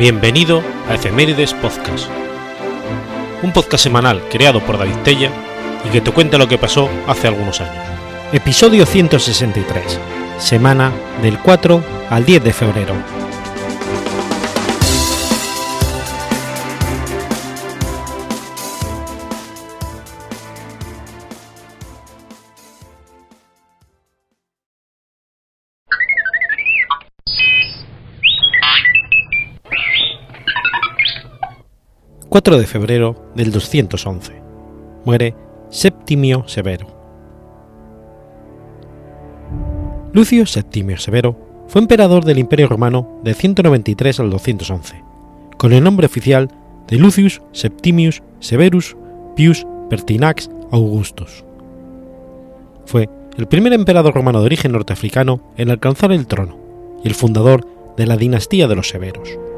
Bienvenido a Efemérides Podcast, un podcast semanal creado por David Tella y que te cuenta lo que pasó hace algunos años. Episodio 163, semana del 4 al 10 de febrero. 4 de febrero del 211. Muere Septimio Severo. Lucio Septimio Severo fue emperador del Imperio Romano de 193 al 211, con el nombre oficial de Lucius Septimius Severus Pius Pertinax Augustus. Fue el primer emperador romano de origen norteafricano en alcanzar el trono y el fundador de la dinastía de los Severos.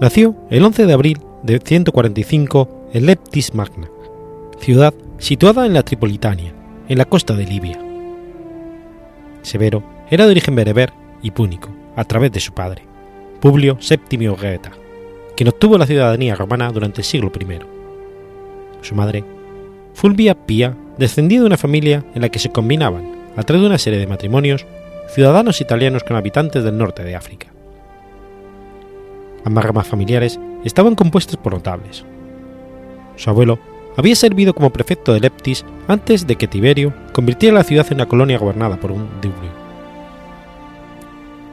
Nació el 11 de abril de 145 en Leptis Magna, ciudad situada en la Tripolitania, en la costa de Libia. Severo era de origen bereber y púnico, a través de su padre, Publio Septimio Geta, quien obtuvo la ciudadanía romana durante el siglo I. Su madre, Fulvia Pia, descendía de una familia en la que se combinaban, a través de una serie de matrimonios, ciudadanos italianos con habitantes del norte de África. Ambas ramas familiares estaban compuestas por notables. Su abuelo había servido como prefecto de Leptis antes de que Tiberio convirtiera la ciudad en una colonia gobernada por un dubrio.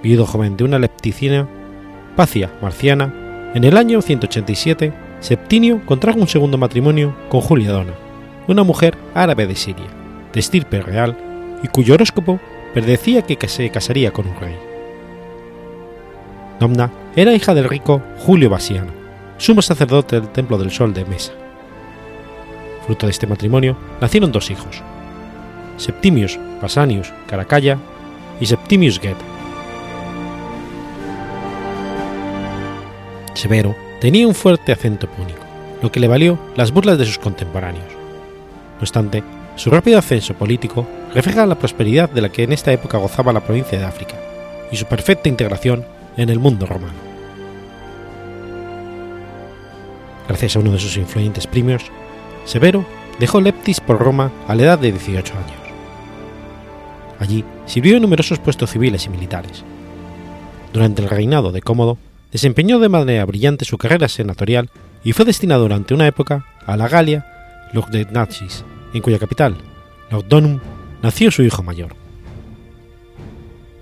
Viudo joven de una lepticina, Pacia Marciana, en el año 187, Septinio contrajo un segundo matrimonio con Julia Dona, una mujer árabe de Siria, de estirpe real y cuyo horóscopo predecía que se casaría con un rey. Domna era hija del rico Julio Basiano, sumo sacerdote del Templo del Sol de Mesa. Fruto de este matrimonio nacieron dos hijos, Septimius Basanius Caracalla y Septimius Get. Severo tenía un fuerte acento púnico, lo que le valió las burlas de sus contemporáneos. No obstante, su rápido ascenso político refleja la prosperidad de la que en esta época gozaba la provincia de África y su perfecta integración en el mundo romano. Gracias a uno de sus influyentes premios, Severo dejó Leptis por Roma a la edad de 18 años. Allí sirvió en numerosos puestos civiles y militares. Durante el reinado de Cómodo, desempeñó de manera brillante su carrera senatorial y fue destinado durante una época a la Galia Lugdunensis, en cuya capital, Lugdunum, nació su hijo mayor.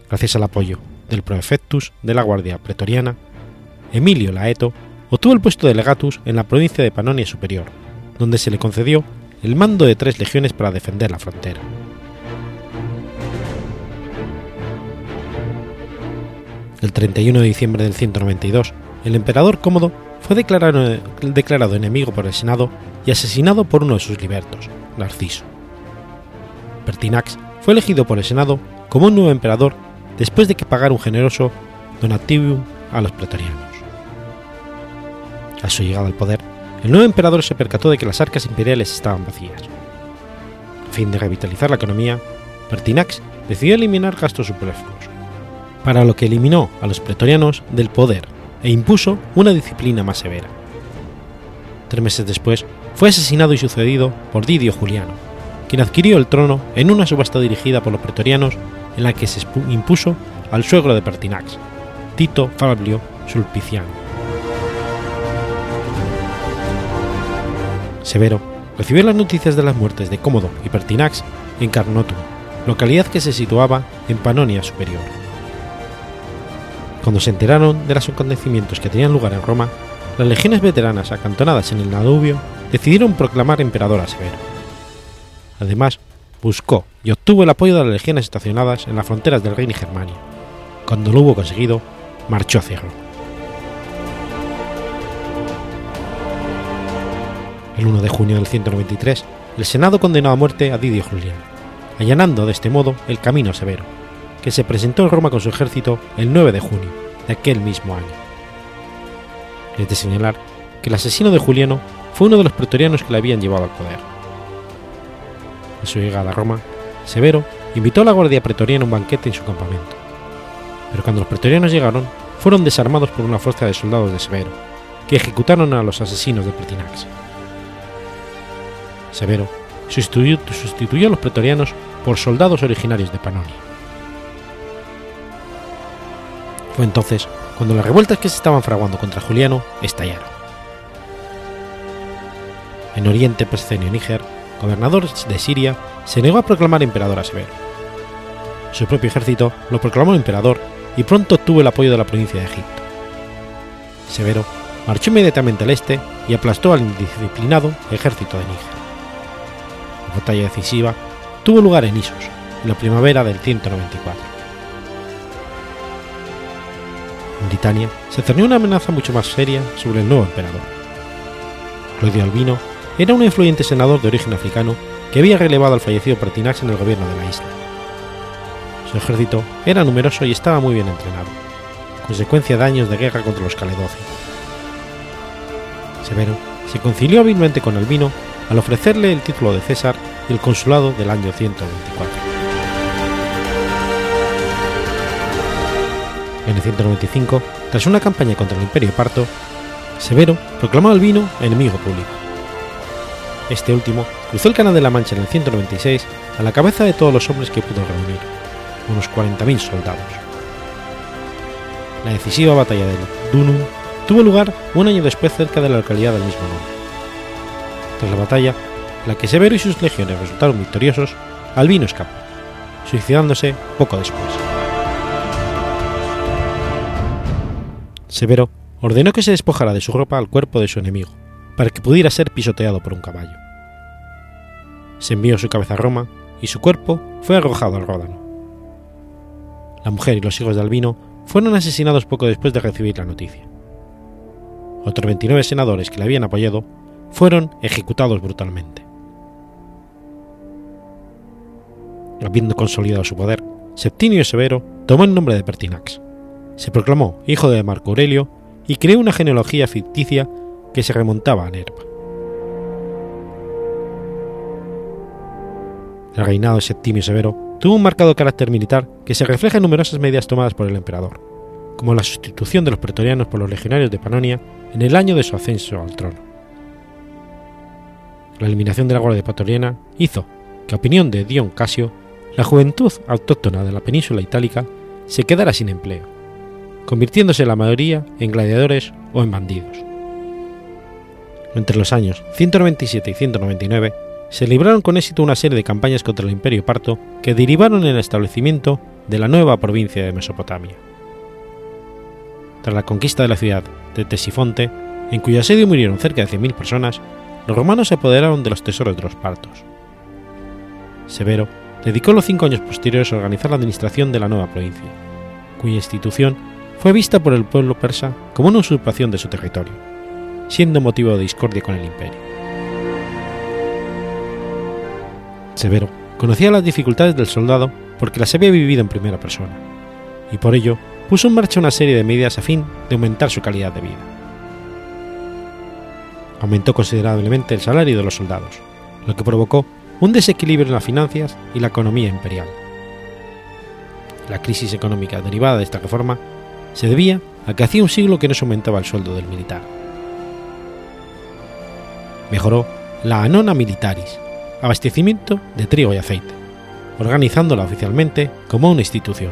Gracias al apoyo del Prefectus de la Guardia Pretoriana, Emilio Laeto obtuvo el puesto de legatus en la provincia de Panonia Superior, donde se le concedió el mando de tres legiones para defender la frontera. El 31 de diciembre del 192, el emperador Cómodo fue declarado, declarado enemigo por el Senado y asesinado por uno de sus libertos, Narciso. Pertinax fue elegido por el Senado como un nuevo emperador después de que pagara un generoso donativium a los pretorianos. A su llegada al poder, el nuevo emperador se percató de que las arcas imperiales estaban vacías. A fin de revitalizar la economía, Pertinax decidió eliminar gastos superfluos, para lo que eliminó a los pretorianos del poder e impuso una disciplina más severa. Tres meses después, fue asesinado y sucedido por Didio Juliano, quien adquirió el trono en una subasta dirigida por los pretorianos en la que se impuso al suegro de Pertinax, Tito Fabio Sulpiciano. Severo recibió las noticias de las muertes de Cómodo y Pertinax en Carnotum, localidad que se situaba en Panonia Superior. Cuando se enteraron de los acontecimientos que tenían lugar en Roma, las legiones veteranas acantonadas en el Danubio decidieron proclamar emperador a Severo. Además, buscó y obtuvo el apoyo de las legiones estacionadas en las fronteras del Reino y Germania. Cuando lo hubo conseguido, marchó hacia Roma. El 1 de junio del 193, el Senado condenó a muerte a Didio Juliano, allanando de este modo el camino severo, que se presentó en Roma con su ejército el 9 de junio de aquel mismo año. Es de señalar que el asesino de Juliano fue uno de los pretorianos que le habían llevado al poder. En su llegada a Roma, Severo invitó a la guardia pretoriana a un banquete en su campamento, pero cuando los pretorianos llegaron, fueron desarmados por una fuerza de soldados de Severo, que ejecutaron a los asesinos de Pertinax. Severo sustituyó, a los pretorianos por soldados originarios de Panonia. Fue entonces cuando las revueltas que se estaban fraguando contra Juliano estallaron. En Oriente, Perscenio Níger, gobernador de Siria, se negó a proclamar emperador a Severo. Su propio ejército lo proclamó emperador y pronto obtuvo el apoyo de la provincia de Egipto. Severo marchó inmediatamente al este y aplastó al indisciplinado ejército de Níger. La batalla decisiva tuvo lugar en Isos, en la primavera del 194. En Britania se cernió una amenaza mucho más seria sobre el nuevo emperador. Claudio Albino era un influyente senador de origen africano que había relevado al fallecido Pertinax en el gobierno de la isla. Su ejército era numeroso y estaba muy bien entrenado, consecuencia de años de guerra contra los caledocios. Severo se concilió hábilmente con Albino al ofrecerle el título de César y el consulado del año 124. En el 195, tras una campaña contra el imperio parto, Severo proclamó a Albino enemigo público. Este último cruzó el Canal de la Mancha en el 196 a la cabeza de todos los hombres que pudo reunir, unos 40.000 soldados. La decisiva batalla de Dunum tuvo lugar un año después cerca de la localidad del mismo nombre. Tras la batalla, en la que Severo y sus legiones resultaron victoriosos, Albino escapó, suicidándose poco después. Severo ordenó que se despojara de su ropa al cuerpo de su enemigo, para que pudiera ser pisoteado por un caballo. Se envió su cabeza a Roma y su cuerpo fue arrojado al Ródano. La mujer y los hijos de Albino fueron asesinados poco después de recibir la noticia. Otros 29 senadores que le habían apoyado fueron ejecutados brutalmente. Habiendo consolidado su poder, Septimio Severo tomó el nombre de Pertinax, se proclamó hijo de Marco Aurelio y creó una genealogía ficticia que se remontaba a Nerva. El reinado de Septimio Severo tuvo un marcado carácter militar que se refleja en numerosas medidas tomadas por el emperador, como la sustitución de los pretorianos por los legionarios de Panonia en el año de su ascenso al trono. La eliminación de la Guardia Pretoriana hizo que, a opinión de Dion Casio, la juventud autóctona de la península itálica se quedara sin empleo, convirtiéndose la mayoría en gladiadores o en bandidos. Entre los años 197 y 199 se libraron con éxito una serie de campañas contra el imperio parto que derivaron en el establecimiento de la nueva provincia de Mesopotamia. Tras la conquista de la ciudad de Tesifonte, en cuyo asedio murieron cerca de 100.000 personas, los romanos se apoderaron de los tesoros de los partos. Severo dedicó los cinco años posteriores a organizar la administración de la nueva provincia, cuya institución fue vista por el pueblo persa como una usurpación de su territorio, siendo motivo de discordia con el imperio. Severo conocía las dificultades del soldado porque las había vivido en primera persona, y por ello puso en marcha una serie de medidas a fin de aumentar su calidad de vida. Aumentó considerablemente el salario de los soldados, lo que provocó un desequilibrio en las finanzas y la economía imperial. La crisis económica derivada de esta reforma se debía a que hacía un siglo que no se aumentaba el sueldo del militar. Mejoró la anona militaris, abastecimiento de trigo y aceite, organizándola oficialmente como una institución.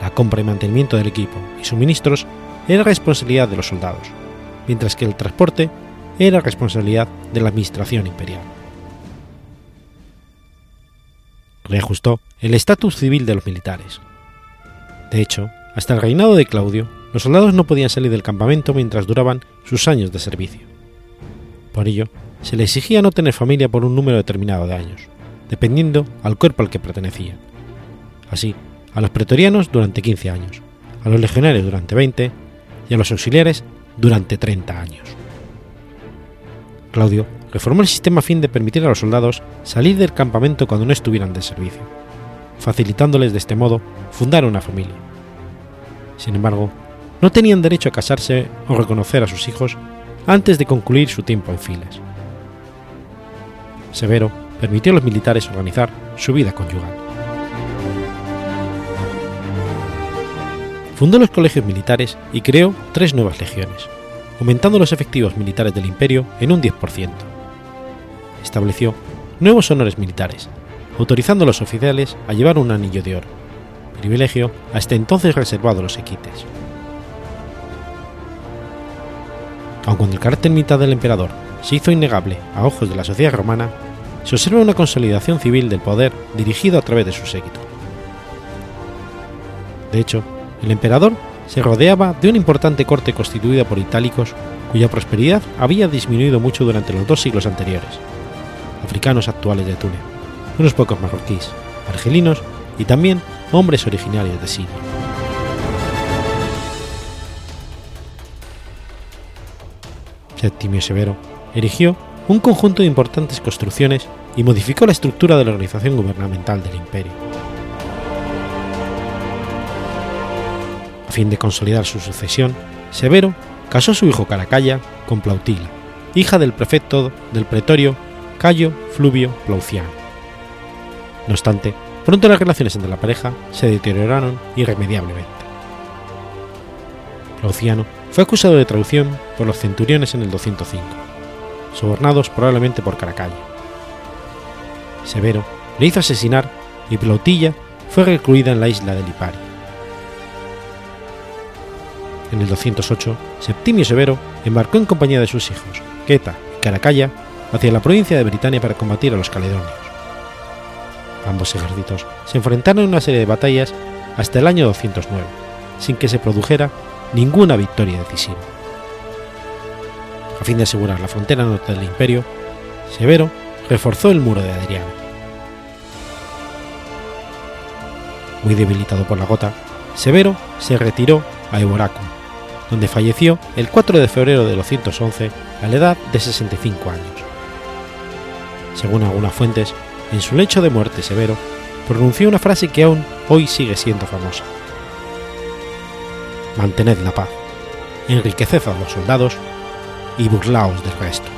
La compra y mantenimiento del equipo y suministros era responsabilidad de los soldados, mientras que el transporte era responsabilidad de la administración imperial. Reajustó el estatus civil de los militares. De hecho, hasta el reinado de Claudio, los soldados no podían salir del campamento mientras duraban sus años de servicio. Por ello, se le exigía no tener familia por un número determinado de años, dependiendo al cuerpo al que pertenecían. Así, a los pretorianos durante 15 años, a los legionarios durante 20 y a los auxiliares durante 30 años. Claudio reformó el sistema a fin de permitir a los soldados salir del campamento cuando no estuvieran de servicio, facilitándoles de este modo fundar una familia. Sin embargo, no tenían derecho a casarse o reconocer a sus hijos antes de concluir su tiempo en filas. Severo permitió a los militares organizar su vida conyugal. fundó los colegios militares y creó tres nuevas legiones, aumentando los efectivos militares del imperio en un 10%. Estableció nuevos honores militares, autorizando a los oficiales a llevar un anillo de oro, privilegio hasta entonces reservado a los equites. Aun cuando el carácter militar del emperador se hizo innegable a ojos de la sociedad romana, se observa una consolidación civil del poder dirigido a través de su séquito. De hecho, el emperador se rodeaba de una importante corte constituida por itálicos cuya prosperidad había disminuido mucho durante los dos siglos anteriores, africanos actuales de Túnez, unos pocos marroquíes, argelinos y también hombres originarios de Siria. Septimio Severo erigió un conjunto de importantes construcciones y modificó la estructura de la organización gubernamental del imperio. A fin de consolidar su sucesión, Severo casó a su hijo Caracalla con Plautila, hija del prefecto del pretorio Cayo Fluvio Plauciano. No obstante, pronto las relaciones entre la pareja se deterioraron irremediablemente. Plauciano fue acusado de traición por los centuriones en el 205, sobornados probablemente por Caracalla. Severo le hizo asesinar y Plautilla fue recluida en la isla de Lipari. En el 208, Septimio Severo embarcó en compañía de sus hijos, Queta y Caracalla, hacia la provincia de Britania para combatir a los caledonios. Ambos ejércitos se enfrentaron en una serie de batallas hasta el año 209, sin que se produjera ninguna victoria decisiva. A fin de asegurar la frontera norte del imperio, Severo reforzó el muro de Adriano. Muy debilitado por la gota, Severo se retiró a Eboracum, donde falleció el 4 de febrero de 211 a la edad de 65 años. Según algunas fuentes, en su lecho de muerte Severo pronunció una frase que aún hoy sigue siendo famosa. Mantened la paz, enriqueced a los soldados y burlaos del resto.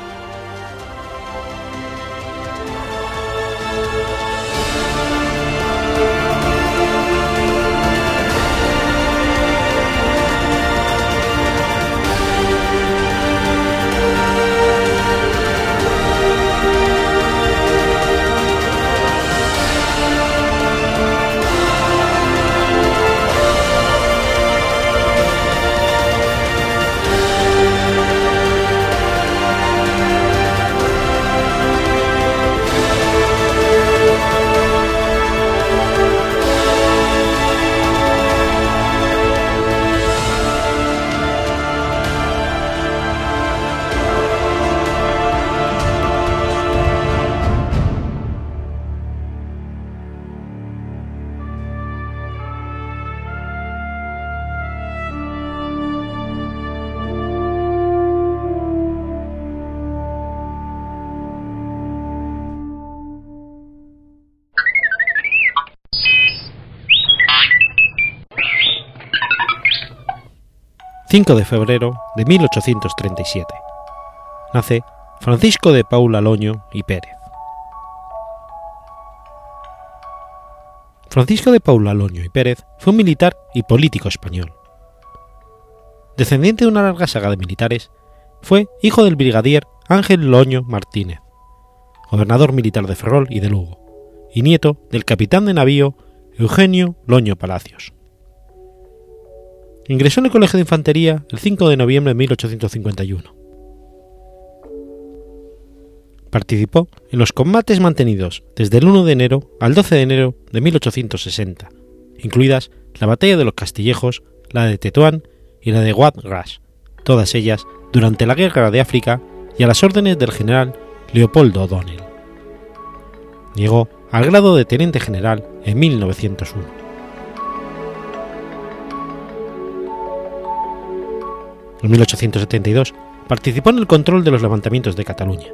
5 de febrero de 1837. Nace Francisco de Paula Loño y Pérez. Francisco de Paula Loño y Pérez fue un militar y político español. Descendiente de una larga saga de militares, fue hijo del brigadier Ángel Loño Martínez, gobernador militar de Ferrol y de Lugo, y nieto del capitán de navío Eugenio Loño Palacios. Ingresó en el Colegio de Infantería el 5 de noviembre de 1851. Participó en los combates mantenidos desde el 1 de enero al 12 de enero de 1860, incluidas la batalla de los Castillejos, la de Tetuán y la de Wad Ras, todas ellas durante la Guerra de África y a las órdenes del general Leopoldo O'Donnell. Llegó al grado de teniente general en 1901. En 1872 participó en el control de los levantamientos de Cataluña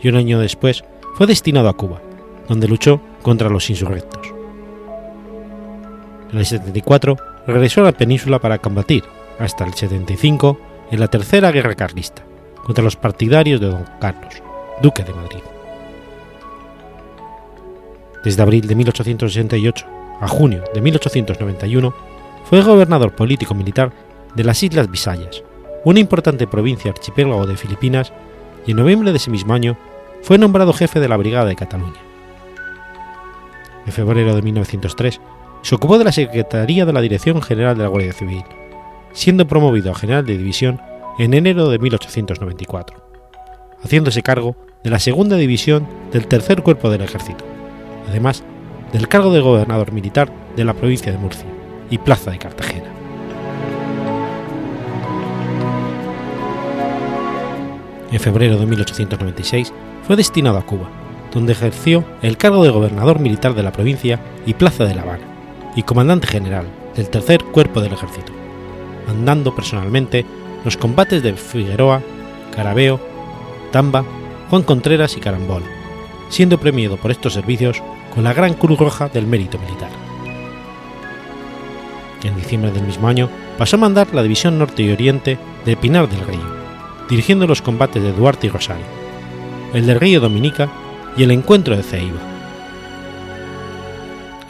y un año después fue destinado a Cuba, donde luchó contra los insurrectos. En el 74 regresó a la península para combatir, hasta el 75, en la Tercera Guerra Carlista, contra los partidarios de Don Carlos, duque de Madrid. Desde abril de 1868 a junio de 1891 fue gobernador político-militar de las Islas Visayas, una importante provincia archipiélago de Filipinas, y en noviembre de ese mismo año fue nombrado jefe de la Brigada de Cataluña. En febrero de 1903 se ocupó de la Secretaría de la Dirección General de la Guardia Civil, siendo promovido a general de división en enero de 1894, haciéndose cargo de la segunda división del tercer cuerpo del ejército, además del cargo de gobernador militar de la provincia de Murcia y plaza de Cartagena. En febrero de 1896 fue destinado a Cuba, donde ejerció el cargo de gobernador militar de la provincia y plaza de La Habana, y comandante general del tercer cuerpo del ejército, mandando personalmente los combates de Figueroa, Carabeo, Tamba, Juan Contreras y Carambol, siendo premiado por estos servicios con la Gran Cruz Roja del Mérito Militar. En diciembre del mismo año pasó a mandar la División Norte y Oriente de Pinar del Río, dirigiendo los combates de Duarte y Rosario, el del Río Dominica y el encuentro de Ceiba.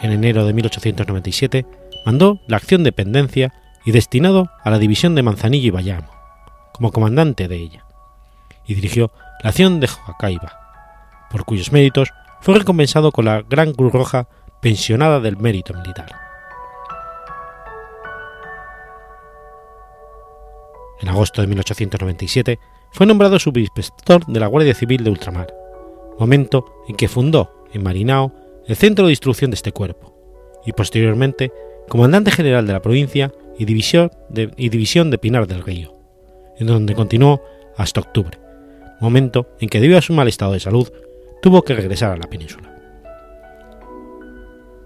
En enero de 1897 mandó la acción de Pendencia y destinado a la división de Manzanillo y Bayamo, como comandante de ella, y dirigió la acción de Joacaiba, por cuyos méritos fue recompensado con la Gran Cruz Roja pensionada del mérito militar. En agosto de 1897 fue nombrado subinspector de la Guardia Civil de Ultramar, momento en que fundó en Marinao el centro de instrucción de este cuerpo, y posteriormente comandante general de la provincia y división de, y división de Pinar del Río, en donde continuó hasta octubre, momento en que debido a su mal estado de salud tuvo que regresar a la península.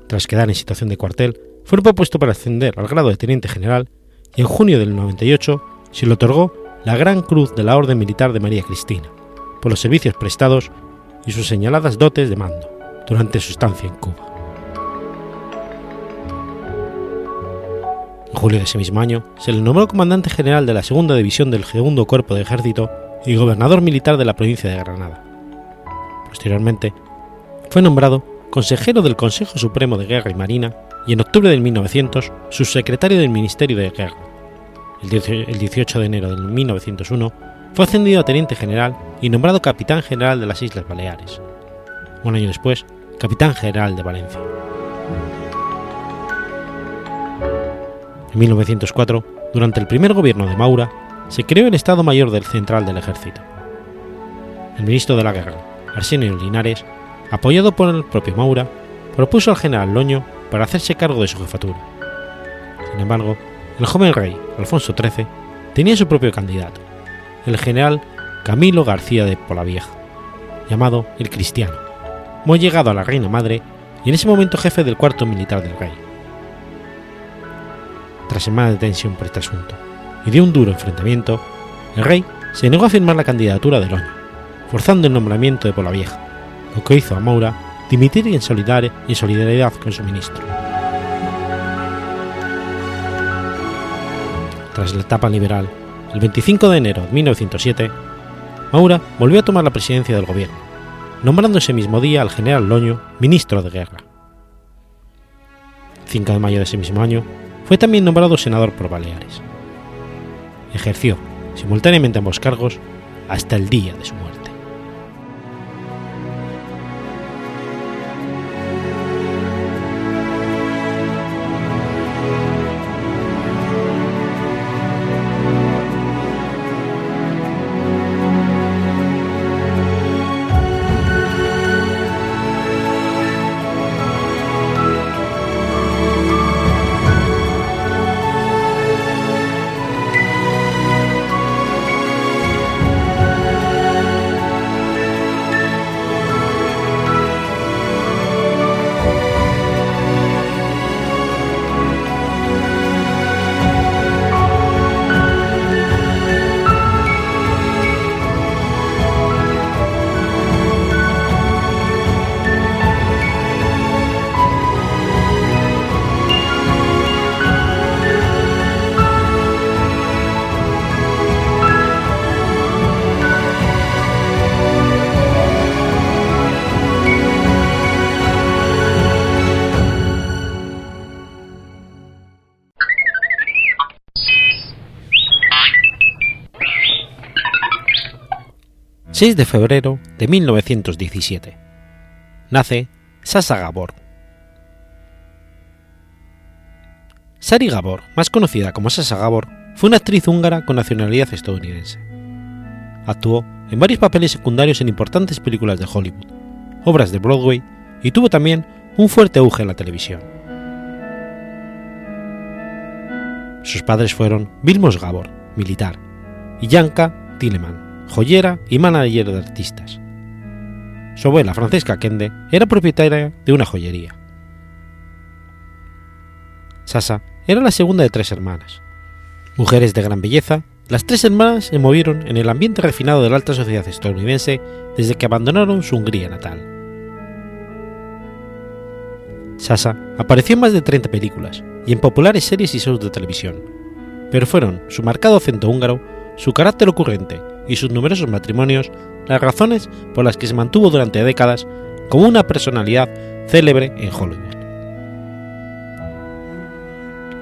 Tras quedar en situación de cuartel, fue propuesto para ascender al grado de teniente general y en junio del 98 se le otorgó la Gran Cruz de la Orden Militar de María Cristina, por los servicios prestados y sus señaladas dotes de mando durante su estancia en Cuba. En julio de ese mismo año se le nombró comandante general de la Segunda División del Segundo Cuerpo de Ejército y gobernador militar de la provincia de Granada. Posteriormente, fue nombrado consejero del Consejo Supremo de Guerra y Marina y en octubre de 1900 subsecretario del Ministerio de Guerra el 18 de enero de 1901, fue ascendido a teniente general y nombrado capitán general de las Islas Baleares. Un año después, capitán general de Valencia. En 1904, durante el primer gobierno de Maura, se creó el Estado Mayor del Central del Ejército. El ministro de la Guerra, Arsenio Linares, apoyado por el propio Maura, propuso al general Loño para hacerse cargo de su jefatura. Sin embargo, el joven rey, Alfonso XIII, tenía su propio candidato, el general Camilo García de Polavieja, llamado el Cristiano, muy llegado a la reina madre y en ese momento jefe del cuarto militar del rey. Tras semanas de tensión por este asunto y de un duro enfrentamiento, el rey se negó a firmar la candidatura de Loño, forzando el nombramiento de Polavieja, lo que hizo a Maura dimitir en solidaridad con su ministro. Tras la etapa liberal, el 25 de enero de 1907, Maura volvió a tomar la presidencia del gobierno, nombrando ese mismo día al general Loño ministro de guerra. El 5 de mayo de ese mismo año, fue también nombrado senador por Baleares. Ejerció simultáneamente ambos cargos hasta el día de su muerte. 6 de febrero de 1917. Nace Sasa Gabor. Sari Gabor, más conocida como Sasa Gabor, fue una actriz húngara con nacionalidad estadounidense. Actuó en varios papeles secundarios en importantes películas de Hollywood, obras de Broadway y tuvo también un fuerte auge en la televisión. Sus padres fueron Vilmos Gabor, militar, y Janka Tilleman, joyera y manager de artistas. Su abuela, Francesca Kende, era propietaria de una joyería. Sasa era la segunda de tres hermanas. Mujeres de gran belleza, las tres hermanas se movieron en el ambiente refinado de la alta sociedad estadounidense desde que abandonaron su Hungría natal. Sasa apareció en más de 30 películas y en populares series y shows de televisión, pero fueron su marcado acento húngaro, su carácter ocurrente y sus numerosos matrimonios las razones por las que se mantuvo durante décadas como una personalidad célebre en Hollywood.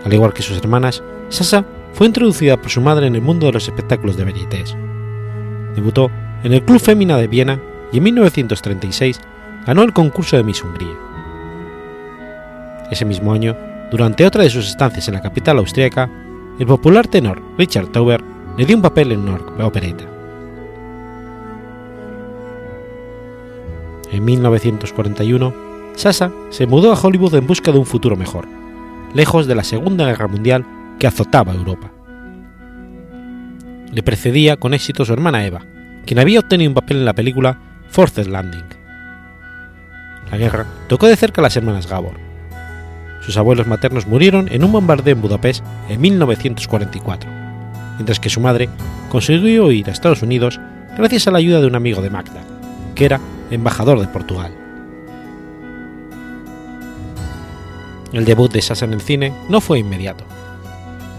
Al igual que sus hermanas, Sasa fue introducida por su madre en el mundo de los espectáculos de varietés. Debutó en el Club Fémina de Viena y en 1936 ganó el concurso de Miss Hungría. Ese mismo año, durante otra de sus estancias en la capital austríaca, el popular tenor Richard Tauber le dio un papel en una opereta. En 1941, Sasa se mudó a Hollywood en busca de un futuro mejor, lejos de la Segunda Guerra Mundial que azotaba Europa. Le precedía con éxito su hermana Eva, quien había obtenido un papel en la película Forces Landing. La guerra tocó de cerca a las hermanas Gabor, sus abuelos maternos murieron en un bombardeo en Budapest en 1944, mientras que su madre consiguió ir a Estados Unidos gracias a la ayuda de un amigo de Magda, que era embajador de Portugal. El debut de Sasa en cine no fue inmediato.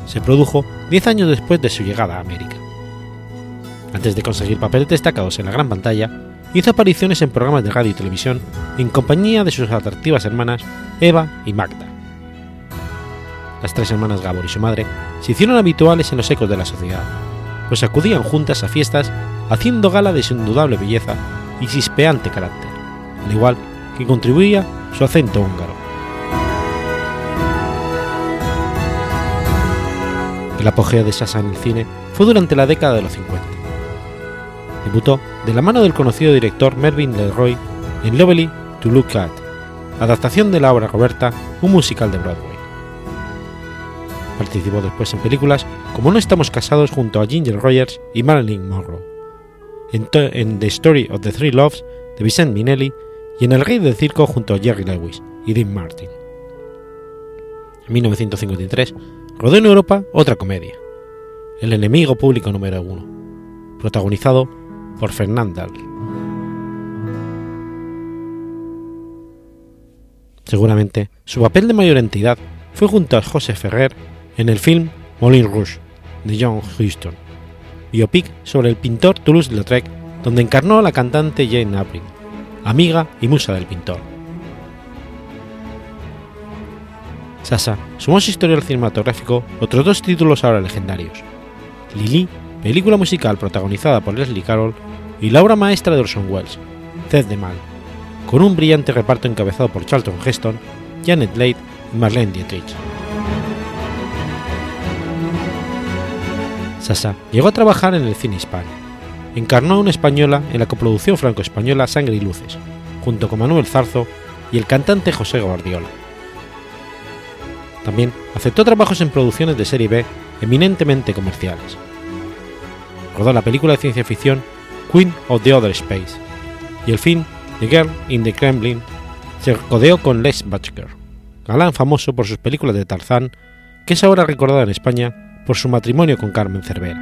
Se produjo diez años después de su llegada a América. Antes de conseguir papeles destacados en la gran pantalla, hizo apariciones en programas de radio y televisión en compañía de sus atractivas hermanas Eva y Magda las tres hermanas Gabor y su madre, se hicieron habituales en los ecos de la sociedad, pues acudían juntas a fiestas haciendo gala de su indudable belleza y chispeante carácter, al igual que contribuía su acento húngaro. El apogeo de Sasa en el cine fue durante la década de los 50. Debutó de la mano del conocido director Mervyn Leroy en Lovely to Look At, adaptación de la obra Roberta, un musical de Broadway. Participó después en películas como No estamos casados junto a Ginger Rogers y Marilyn Monroe, en, The Story of the Three Loves de Vicente Minelli y en El Rey del Circo junto a Jerry Lewis y Dean Martin. En 1953 rodó en Europa otra comedia, El enemigo público número uno, protagonizado por Fernandel. Seguramente su papel de mayor entidad fue junto a José Ferrer en el film Moulin Rouge de John Huston, biopic sobre el pintor Toulouse-Lautrec, donde encarnó a la cantante Jane Avril, amiga y musa del pintor. Sasa sumó su historial cinematográfico otros dos títulos ahora legendarios: Lily, película musical protagonizada por Leslie Carroll, y la obra maestra de Orson Welles, Ced de Mal, con un brillante reparto encabezado por Charlton Heston, Janet Leigh y Marlene Dietrich. Sasa llegó a trabajar en el cine hispano. Encarnó a una española en la coproducción franco-española Sangre y Luces, junto con Manuel Zarzo y el cantante José Guardiola. También aceptó trabajos en producciones de serie B eminentemente comerciales. Rodó la película de ciencia ficción Queen of the Other Space y el film The Girl in the Kremlin se codeó con Les Butcher, galán famoso por sus películas de Tarzán, que es ahora recordado en España por su matrimonio con Carmen Cervera.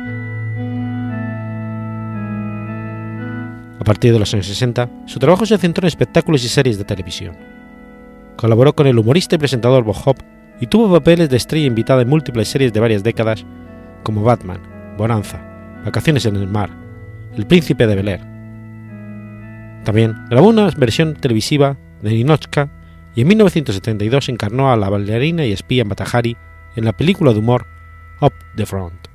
A partir de los años 60, su trabajo se centró en espectáculos y series de televisión. Colaboró con el humorista y presentador Bob Hope y tuvo papeles de estrella invitada en múltiples series de varias décadas, como Batman, Bonanza, Vacaciones en el Mar, El Príncipe de Bel Air. También grabó una versión televisiva de Ninochka y en 1972 encarnó a la bailarina y espía Matahari en la película de humor Up the Front.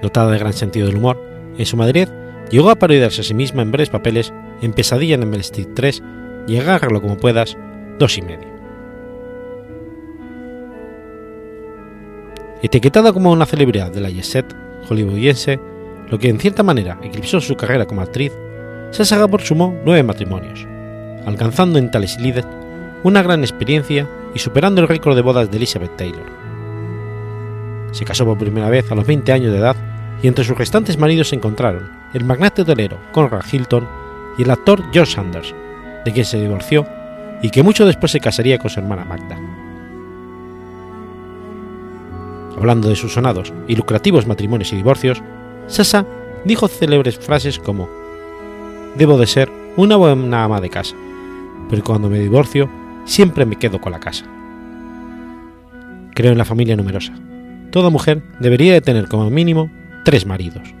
Dotada de gran sentido del humor, en su madurez llegó a parodiarse a sí misma en breves papeles en Pesadilla en el Street 3 y Agárralo como puedas, dos y medio. Etiquetada como una celebridad de la jet set hollywoodiense, lo que en cierta manera eclipsó su carrera como actriz, Sasha Gabor sumó nueve matrimonios, alcanzando en tales lides una gran experiencia y superando el récord de bodas de Elizabeth Taylor. Se casó por primera vez a los 20 años de edad y entre sus restantes maridos se encontraron el magnate hotelero Conrad Hilton y el actor George Sanders, de quien se divorció y que mucho después se casaría con su hermana Magda. Hablando de sus sonados y lucrativos matrimonios y divorcios, Sasa dijo célebres frases como Debo de ser una buena ama de casa, pero cuando me divorcio siempre me quedo con la casa. Creo en la familia numerosa. Toda mujer debería de tener como mínimo tres maridos.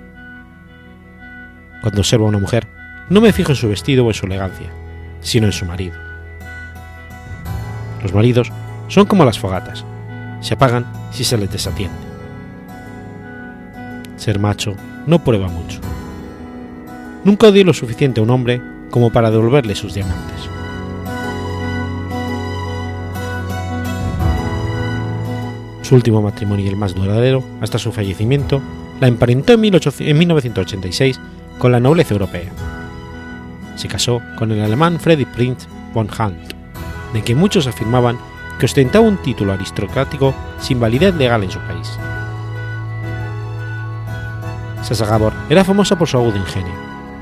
Cuando observo a una mujer, no me fijo en su vestido o en su elegancia, sino en su marido. Los maridos son como las fogatas, se apagan si se les desatiende. Ser macho no prueba mucho. Nunca odié lo suficiente a un hombre como para devolverle sus diamantes. Su último matrimonio y el más duradero, hasta su fallecimiento, la emparentó en, 1986 con la nobleza europea. Se casó con el alemán Friedrich Prinz von Hunt, de quien muchos afirmaban que ostentaba un título aristocrático sin validez legal en su país. Sasa Gabor era famosa por su agudo ingenio,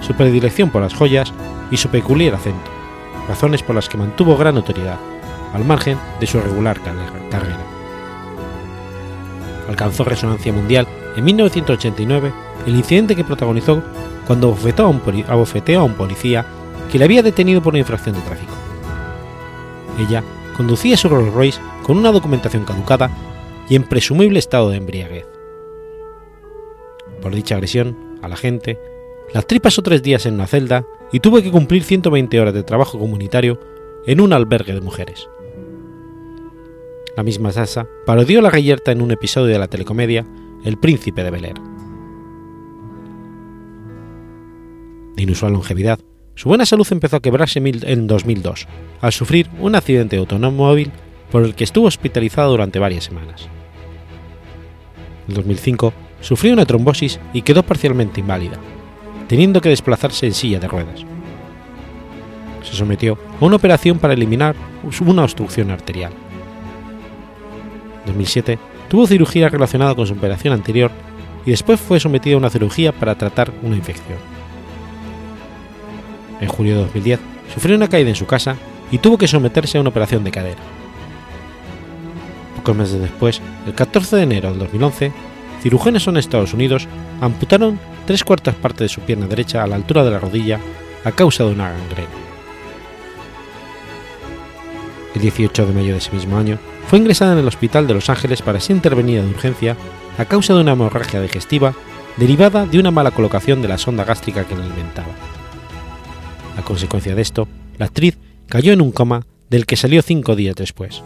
su predilección por las joyas y su peculiar acento, razones por las que mantuvo gran notoriedad, al margen de su regular carrera. Alcanzó resonancia mundial en 1989 el incidente que protagonizó cuando abofeteó a un, policía que le había detenido por una infracción de tráfico. Ella conducía su Rolls Royce con una documentación caducada y en presumible estado de embriaguez. Por dicha agresión a la gente, la actriz pasó tres días en una celda y tuvo que cumplir 120 horas de trabajo comunitario en un albergue de mujeres. La misma Sasa parodió la gallerta en un episodio de la telecomedia El Príncipe de Bel Air. De inusual longevidad, su buena salud empezó a quebrarse en 2002, al sufrir un accidente de automóvil por el que estuvo hospitalizado durante varias semanas. En 2005 sufrió una trombosis y quedó parcialmente inválida, teniendo que desplazarse en silla de ruedas. Se sometió a una operación para eliminar una obstrucción arterial. En 2007 tuvo cirugía relacionada con su operación anterior y después fue sometido a una cirugía para tratar una infección. En julio de 2010 sufrió una caída en su casa y tuvo que someterse a una operación de cadera. Pocos meses después, el 14 de enero del 2011, cirujanos en Estados Unidos amputaron tres cuartas partes de su pierna derecha a la altura de la rodilla a causa de una gangrena. El 18 de mayo de ese mismo año, fue ingresada en el hospital de Los Ángeles para ser intervenida de urgencia a causa de una hemorragia digestiva derivada de una mala colocación de la sonda gástrica que la alimentaba. A consecuencia de esto, la actriz cayó en un coma del que salió cinco días después.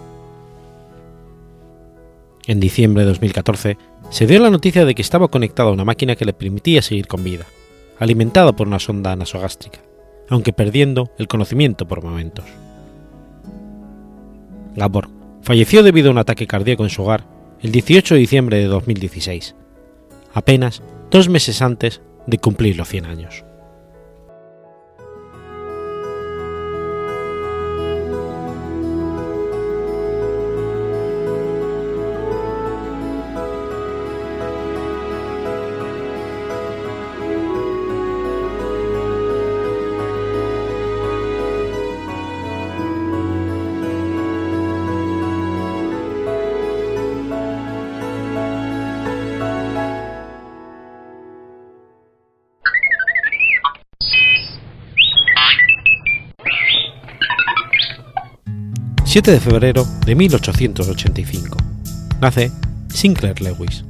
En diciembre de 2014 se dio la noticia de que estaba conectada a una máquina que le permitía seguir con vida, alimentada por una sonda nasogástrica, aunque perdiendo el conocimiento por momentos. Gabor falleció debido a un ataque cardíaco en su hogar el 18 de diciembre de 2016, apenas dos meses antes de cumplir los 100 años. 7 de febrero de 1885. Nace Sinclair Lewis.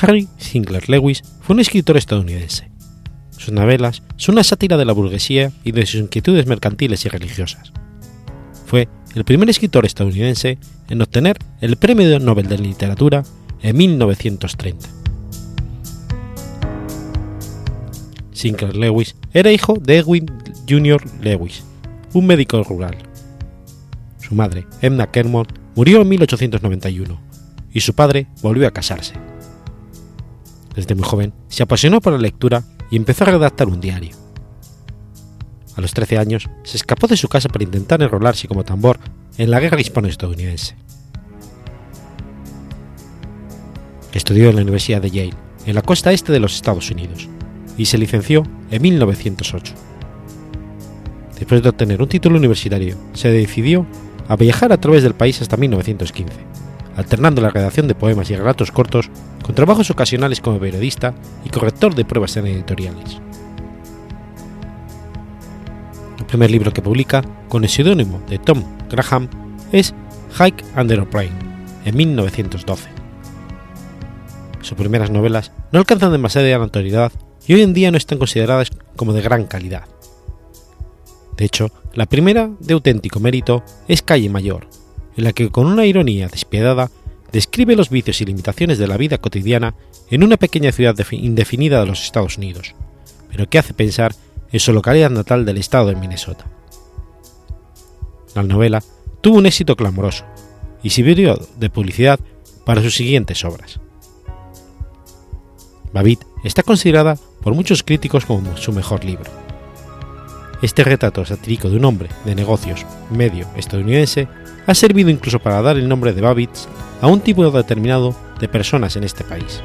Harry Sinclair Lewis fue un escritor estadounidense. Sus novelas son una sátira de la burguesía y de sus inquietudes mercantiles y religiosas. Fue el primer escritor estadounidense en obtener el Premio Nobel de Literatura en 1930. Sinclair Lewis era hijo de Edwin Jr. Lewis, un médico rural. Su madre, Edna Kermont, murió en 1891 y su padre volvió a casarse. Desde muy joven se apasionó por la lectura y empezó a redactar un diario. A los 13 años se escapó de su casa para intentar enrolarse como tambor en la guerra hispano-estadounidense. Estudió en la Universidad de Yale, en la costa este de los Estados Unidos, y se licenció en 1908. Después de obtener un título universitario, se decidió a viajar a través del país hasta 1915, alternando la redacción de poemas y relatos cortos con trabajos ocasionales como periodista y corrector de pruebas en editoriales. El primer libro que publica, con el seudónimo de Tom Graham, es Hike Under a Plane, en 1912. Sus primeras novelas no alcanzan demasiada notoriedad y hoy en día no están consideradas como de gran calidad. De hecho, la primera de auténtico mérito es Calle Mayor, en la que con una ironía despiadada describe los vicios y limitaciones de la vida cotidiana en una pequeña ciudad indefinida de los Estados Unidos, pero que hace pensar en su localidad natal del estado de Minnesota. La novela tuvo un éxito clamoroso y sirvió de publicidad para sus siguientes obras. Babbitt está considerada por muchos críticos como su mejor libro. Este retrato satírico de un hombre de negocios medio estadounidense ha servido incluso para dar el nombre de Babbitts a un tipo determinado de personas en este país.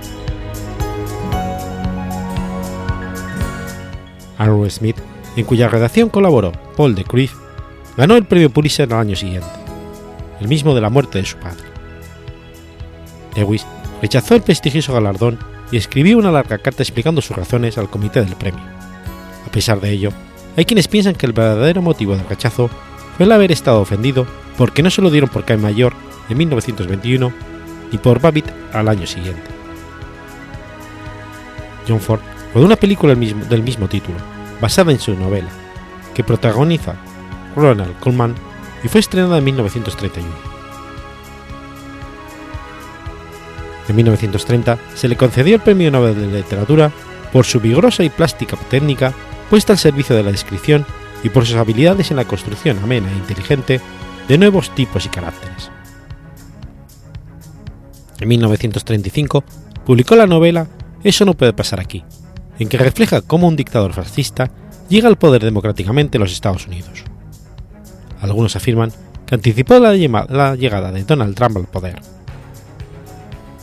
Arrow Smith, en cuya redacción colaboró Paul de Cruyff, ganó el premio Pulitzer al año siguiente, el mismo de la muerte de su padre. Lewis rechazó el prestigioso galardón y escribió una larga carta explicando sus razones al comité del premio. A pesar de ello, hay quienes piensan que el verdadero motivo del rechazo fue el haber estado ofendido porque no se lo dieron por Cae Mayor en 1921 y por Babbitt al año siguiente. John Ford rodó una película del mismo título, basada en su novela, que protagoniza Ronald Colman y fue estrenada en 1931. En 1930 se le concedió el Premio Nobel de Literatura por su vigorosa y plástica técnica puesta al servicio de la descripción y por sus habilidades en la construcción amena e inteligente de nuevos tipos y caracteres. En 1935 publicó la novela Eso no puede pasar aquí, en que refleja cómo un dictador fascista llega al poder democráticamente en los Estados Unidos. Algunos afirman que anticipó la llegada de Donald Trump al poder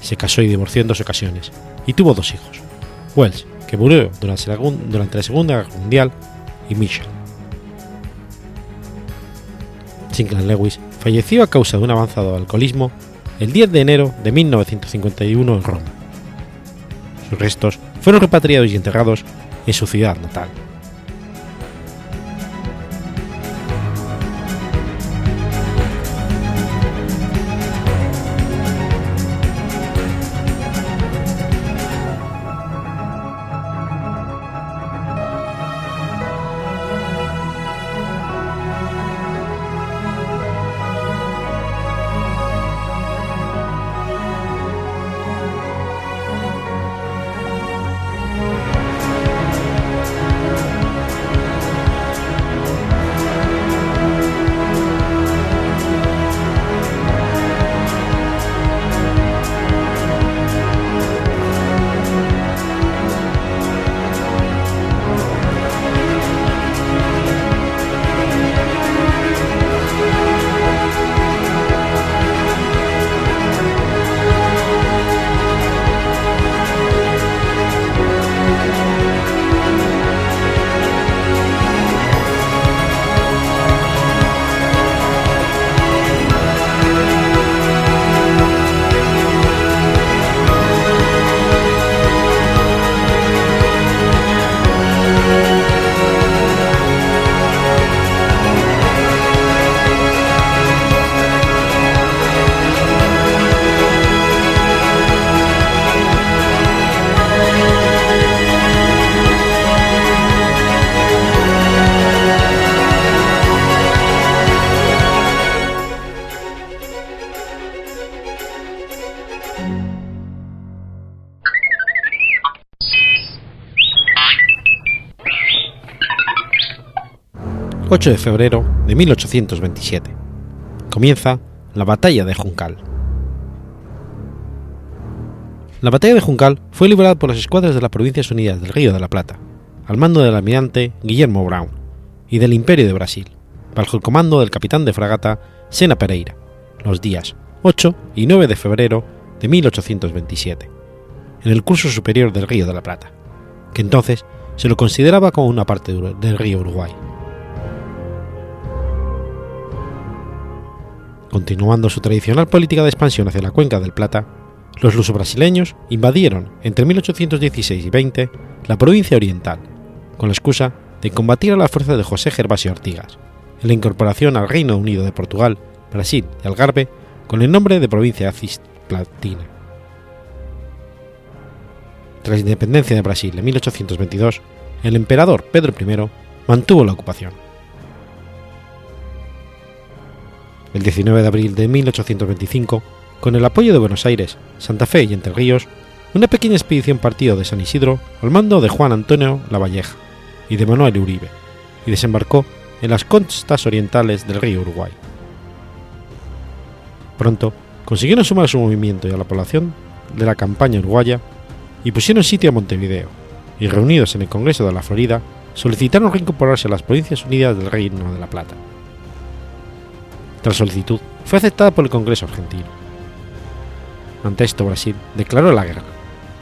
se casó y divorció en dos ocasiones, y tuvo dos hijos, Wells, que murió durante la Segunda Guerra Mundial, y Mitchell. Sinclair Lewis falleció a causa de un avanzado alcoholismo el 10 de enero de 1951 en Roma. Sus restos fueron repatriados y enterrados en su ciudad natal. 8 de febrero de 1827. Comienza la Batalla de Juncal. La Batalla de Juncal fue librada por las escuadras de las Provincias Unidas del Río de la Plata, al mando del almirante Guillermo Brown, y del Imperio de Brasil, bajo el comando del capitán de fragata Sena Pereira, los días 8 y 9 de febrero de 1827, en el curso superior del Río de la Plata, que entonces se lo consideraba como una parte del río Uruguay. Continuando su tradicional política de expansión hacia la cuenca del Plata, los luso-brasileños invadieron entre 1816 y 20 la provincia oriental, con la excusa de combatir a la fuerza de José Gervasio Artigas, en la incorporación al Reino Unido de Portugal, Brasil y Algarve con el nombre de provincia cisplatina. Tras la independencia de Brasil en 1822, el emperador Pedro I mantuvo la ocupación. El 19 de abril de 1825, con el apoyo de Buenos Aires, Santa Fe y Entre Ríos, una pequeña expedición partió de San Isidro al mando de Juan Antonio Lavalleja y de Manuel Uribe, y desembarcó en las costas orientales del río Uruguay. Pronto consiguieron sumar a su movimiento y a la población de la campaña uruguaya y pusieron sitio a Montevideo, y reunidos en el Congreso de la Florida, solicitaron reincorporarse a las Provincias Unidas del Reino de la Plata. Tras solicitud, fue aceptada por el Congreso argentino. Ante esto, Brasil declaró la guerra,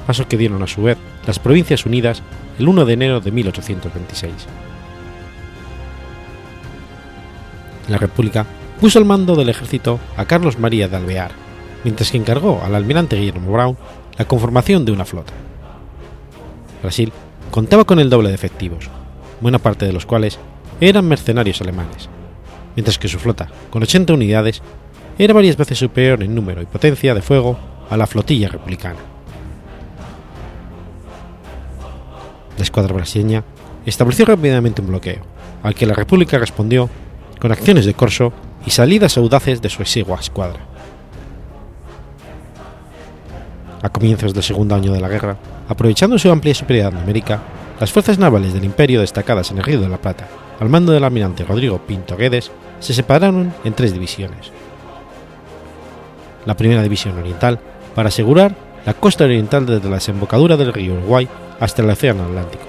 paso que dieron a su vez las Provincias Unidas el 1 de enero de 1826. La República puso al mando del ejército a Carlos María de Alvear, mientras que encargó al almirante Guillermo Brown la conformación de una flota. Brasil contaba con el doble de efectivos, buena parte de los cuales eran mercenarios alemanes, mientras que su flota, con 80 unidades, era varias veces superior en número y potencia de fuego a la flotilla republicana. La escuadra brasileña estableció rápidamente un bloqueo, al que la República respondió con acciones de corso y salidas audaces de su exigua escuadra. A comienzos del segundo año de la guerra, aprovechando su amplia superioridad numérica, las fuerzas navales del imperio destacadas en el Río de la Plata, al mando del almirante Rodrigo Pinto Guedes, se separaron en tres divisiones. La primera división oriental, para asegurar la costa oriental desde la desembocadura del río Uruguay hasta el Océano Atlántico.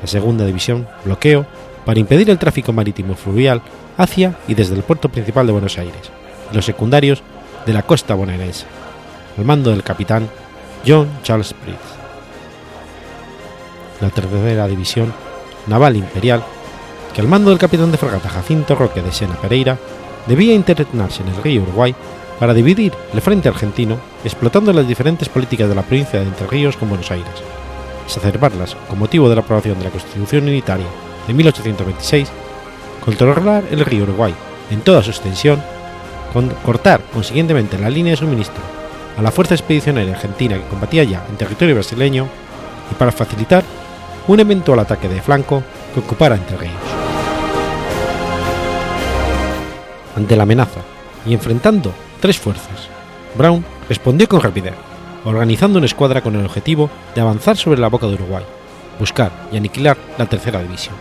La segunda división, bloqueo, para impedir el tráfico marítimo fluvial hacia y desde el puerto principal de Buenos Aires, y los secundarios de la costa bonaerense, al mando del capitán John Charles Pritz. La tercera división, naval imperial, que al mando del capitán de fragata Jacinto Roque de Sena Pereira, debía internarse en el río Uruguay para dividir el frente argentino, explotando las diferentes políticas de la provincia de Entre Ríos con Buenos Aires, exacerbarlas con motivo de la aprobación de la Constitución Unitaria de 1826, controlar el río Uruguay en toda su extensión, cortar consiguientemente la línea de suministro a la fuerza expedicionaria argentina que combatía ya en territorio brasileño y para facilitar un eventual ataque de flanco que ocupara Entre Ríos. Ante la amenaza y enfrentando tres fuerzas, Brown respondió con rapidez, organizando una escuadra con el objetivo de avanzar sobre la boca de Uruguay, buscar y aniquilar la tercera división.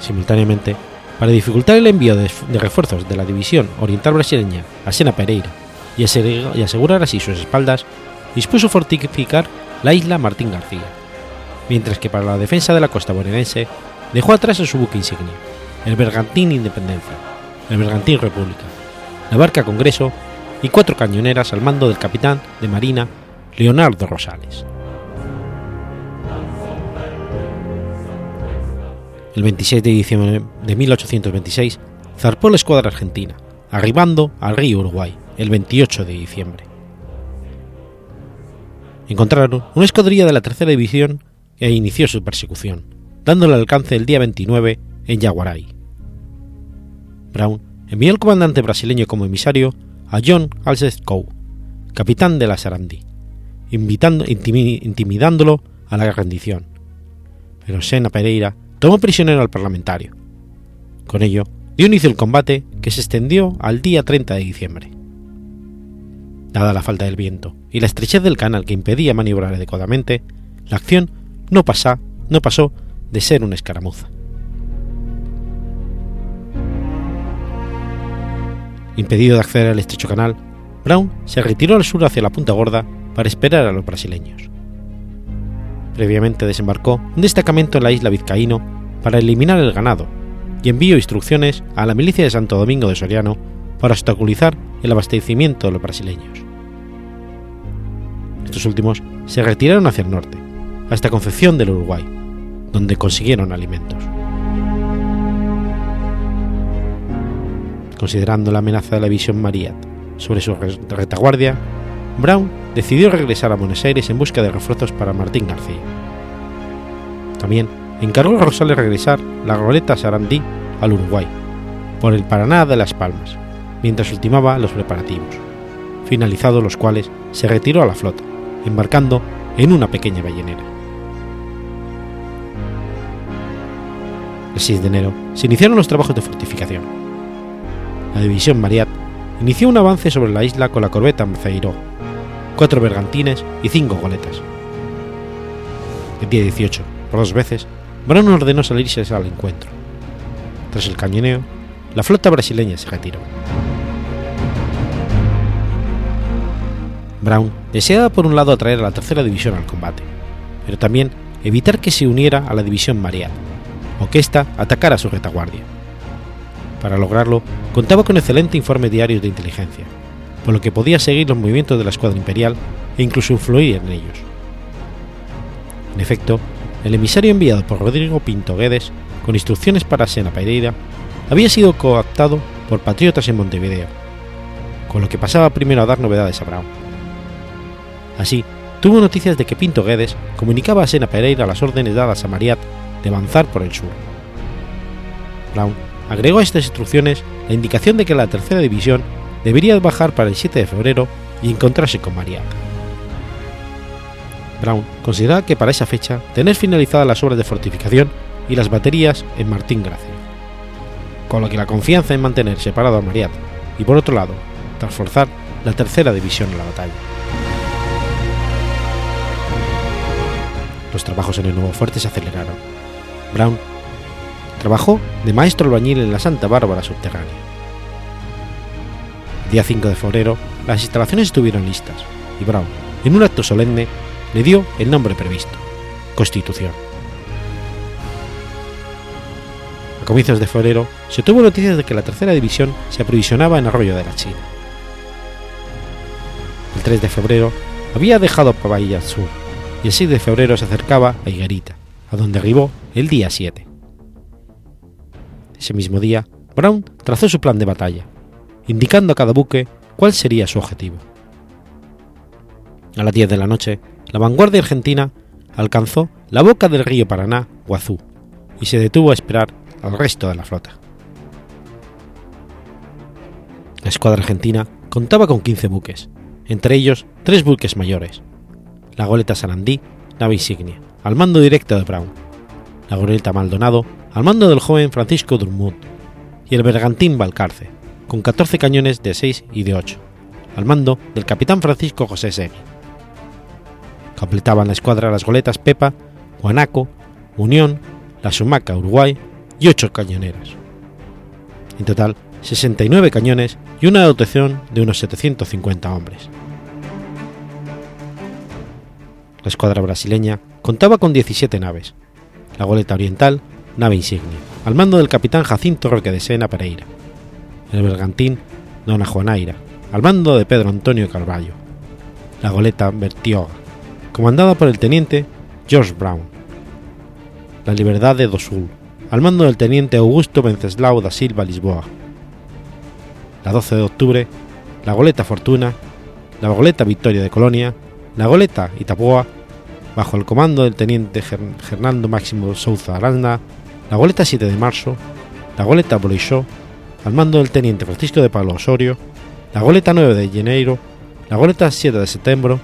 Simultáneamente, para dificultar el envío de, refuerzos de la división oriental brasileña a Sena Pereira y, asegurar así sus espaldas, dispuso fortificar la isla Martín García, mientras que para la defensa de la costa bonaerense dejó atrás a su buque insignia, el Bergantín Independencia, el Bergantín República, la barca Congreso y cuatro cañoneras al mando del capitán de marina Leonardo Rosales. El 26 de diciembre de 1826 zarpó la escuadra argentina, arribando al río Uruguay el 28 de diciembre. Encontraron una escuadrilla de la tercera división e inició su persecución, dándole alcance el día 29 en Yaguaray. Brown envió al comandante brasileño como emisario a John Alcest capitán de la Sarandí, invitando, intimidándolo a la rendición. Pero Sena Pereira tomó prisionero al parlamentario. Con ello, dio inicio el combate que se extendió al día 30 de diciembre. Dada la falta del viento y la estrechez del canal que impedía maniobrar adecuadamente, la acción no, pasa, no pasó de ser una escaramuza. Impedido de acceder al estrecho canal, Brown se retiró al sur hacia la Punta Gorda para esperar a los brasileños. Previamente desembarcó un destacamento en la isla Vizcaíno para eliminar el ganado y envió instrucciones a la milicia de Santo Domingo de Soriano para obstaculizar el abastecimiento de los brasileños. Estos últimos se retiraron hacia el norte, hasta Concepción del Uruguay, donde consiguieron alimentos. Considerando la amenaza de la división Mariat sobre su retaguardia, Brown decidió regresar a Buenos Aires en busca de refuerzos para Martín García. También encargó a Rosales regresar la goleta Sarandí al Uruguay, por el Paraná de Las Palmas, mientras ultimaba los preparativos, finalizados los cuales se retiró a la flota, embarcando en una pequeña ballenera. El 6 de enero se iniciaron los trabajos de fortificación. La división Mariat inició un avance sobre la isla con la corbeta Maceiro, cuatro bergantines y cinco goletas. El día 18, por dos veces, Brown ordenó salirse al encuentro. Tras el cañoneo, la flota brasileña se retiró. Brown deseaba por un lado atraer a la tercera división al combate, pero también evitar que se uniera a la división Mariat, o que ésta atacara su retaguardia. Para lograrlo, contaba con excelente informe diarios de inteligencia, por lo que podía seguir los movimientos de la escuadra imperial e incluso influir en ellos. En efecto, el emisario enviado por Rodrigo Pinto Guedes, con instrucciones para Sena Pereira, había sido cooptado por patriotas en Montevideo, con lo que pasaba primero a dar novedades a Brown. Así, tuvo noticias de que Pinto Guedes comunicaba a Sena Pereira las órdenes dadas a Mariat de avanzar por el sur. Brown agregó a estas instrucciones la indicación de que la tercera división debería bajar para el 7 de febrero y encontrarse con Mariat. Brown consideraba que para esa fecha tener finalizadas las obras de fortificación y las baterías en Martín Gracia, con lo que la confianza en mantener separado a Mariat y por otro lado, tras forzar la tercera división en la batalla. Los trabajos en el nuevo fuerte se aceleraron. Brown trabajó de maestro albañil en la Santa Bárbara subterránea. El día 5 de febrero, las instalaciones estuvieron listas y Brown, en un acto solemne, le dio el nombre previsto, Constitución. A comienzos de febrero se tuvo noticias de que la tercera división se aprovisionaba en Arroyo de la China. El 3 de febrero había dejado Bahía Sur y el 6 de febrero se acercaba a Higuerita, a donde arribó el día 7. Ese mismo día, Brown trazó su plan de batalla, indicando a cada buque cuál sería su objetivo. A las 10 de la noche, la vanguardia argentina alcanzó la boca del río Paraná, Guazú, y se detuvo a esperar al resto de la flota. La escuadra argentina contaba con 15 buques, entre ellos tres buques mayores, la goleta Sarandí, nave insignia, al mando directo de Brown, la goleta Maldonado, al mando del joven Francisco Drummond, y el bergantín Balcarce, con 14 cañones de 6 y de 8, al mando del capitán Francisco José Segui. Completaban la escuadra las goletas Pepa, Guanaco, Unión, la Sumaca Uruguay y 8 cañoneras. En total, 69 cañones y una dotación de unos 750 hombres. La escuadra brasileña contaba con 17 naves, la goleta oriental, nave insignia, al mando del capitán Jacinto Roque de Sena Pereira, el bergantín Dona Juanaira, al mando de Pedro Antonio Carballo, la goleta Bertioga, comandada por el teniente George Brown, la Libertad de Dosul, al mando del teniente Augusto Venceslao da Silva Lisboa, la 12 de octubre, la goleta Fortuna, la goleta Victoria de Colonia, la goleta Itapoa, bajo el comando del teniente Fernando Máximo Souza Aranda, la goleta 7 de marzo, la goleta Bolisó, al mando del teniente Francisco de Pablo Osorio, la goleta 9 de Janeiro, la goleta 7 de septiembre,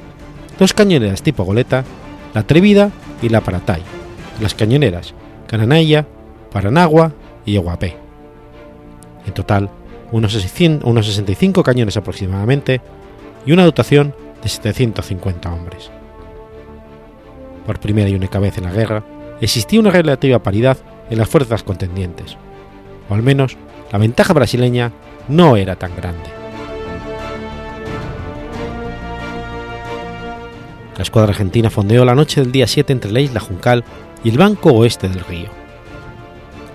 dos cañoneras tipo goleta, la Atrevida y la Paratay, las cañoneras Cananaya, Paranagua y Aguapé. En total, unos, 600, unos 65 cañones aproximadamente y una dotación de 750 hombres. Por primera y única vez en la guerra, existía una relativa paridad en las fuerzas contendientes, o al menos la ventaja brasileña no era tan grande. La escuadra argentina fondeó la noche del día 7 entre la isla Juncal y el banco oeste del río.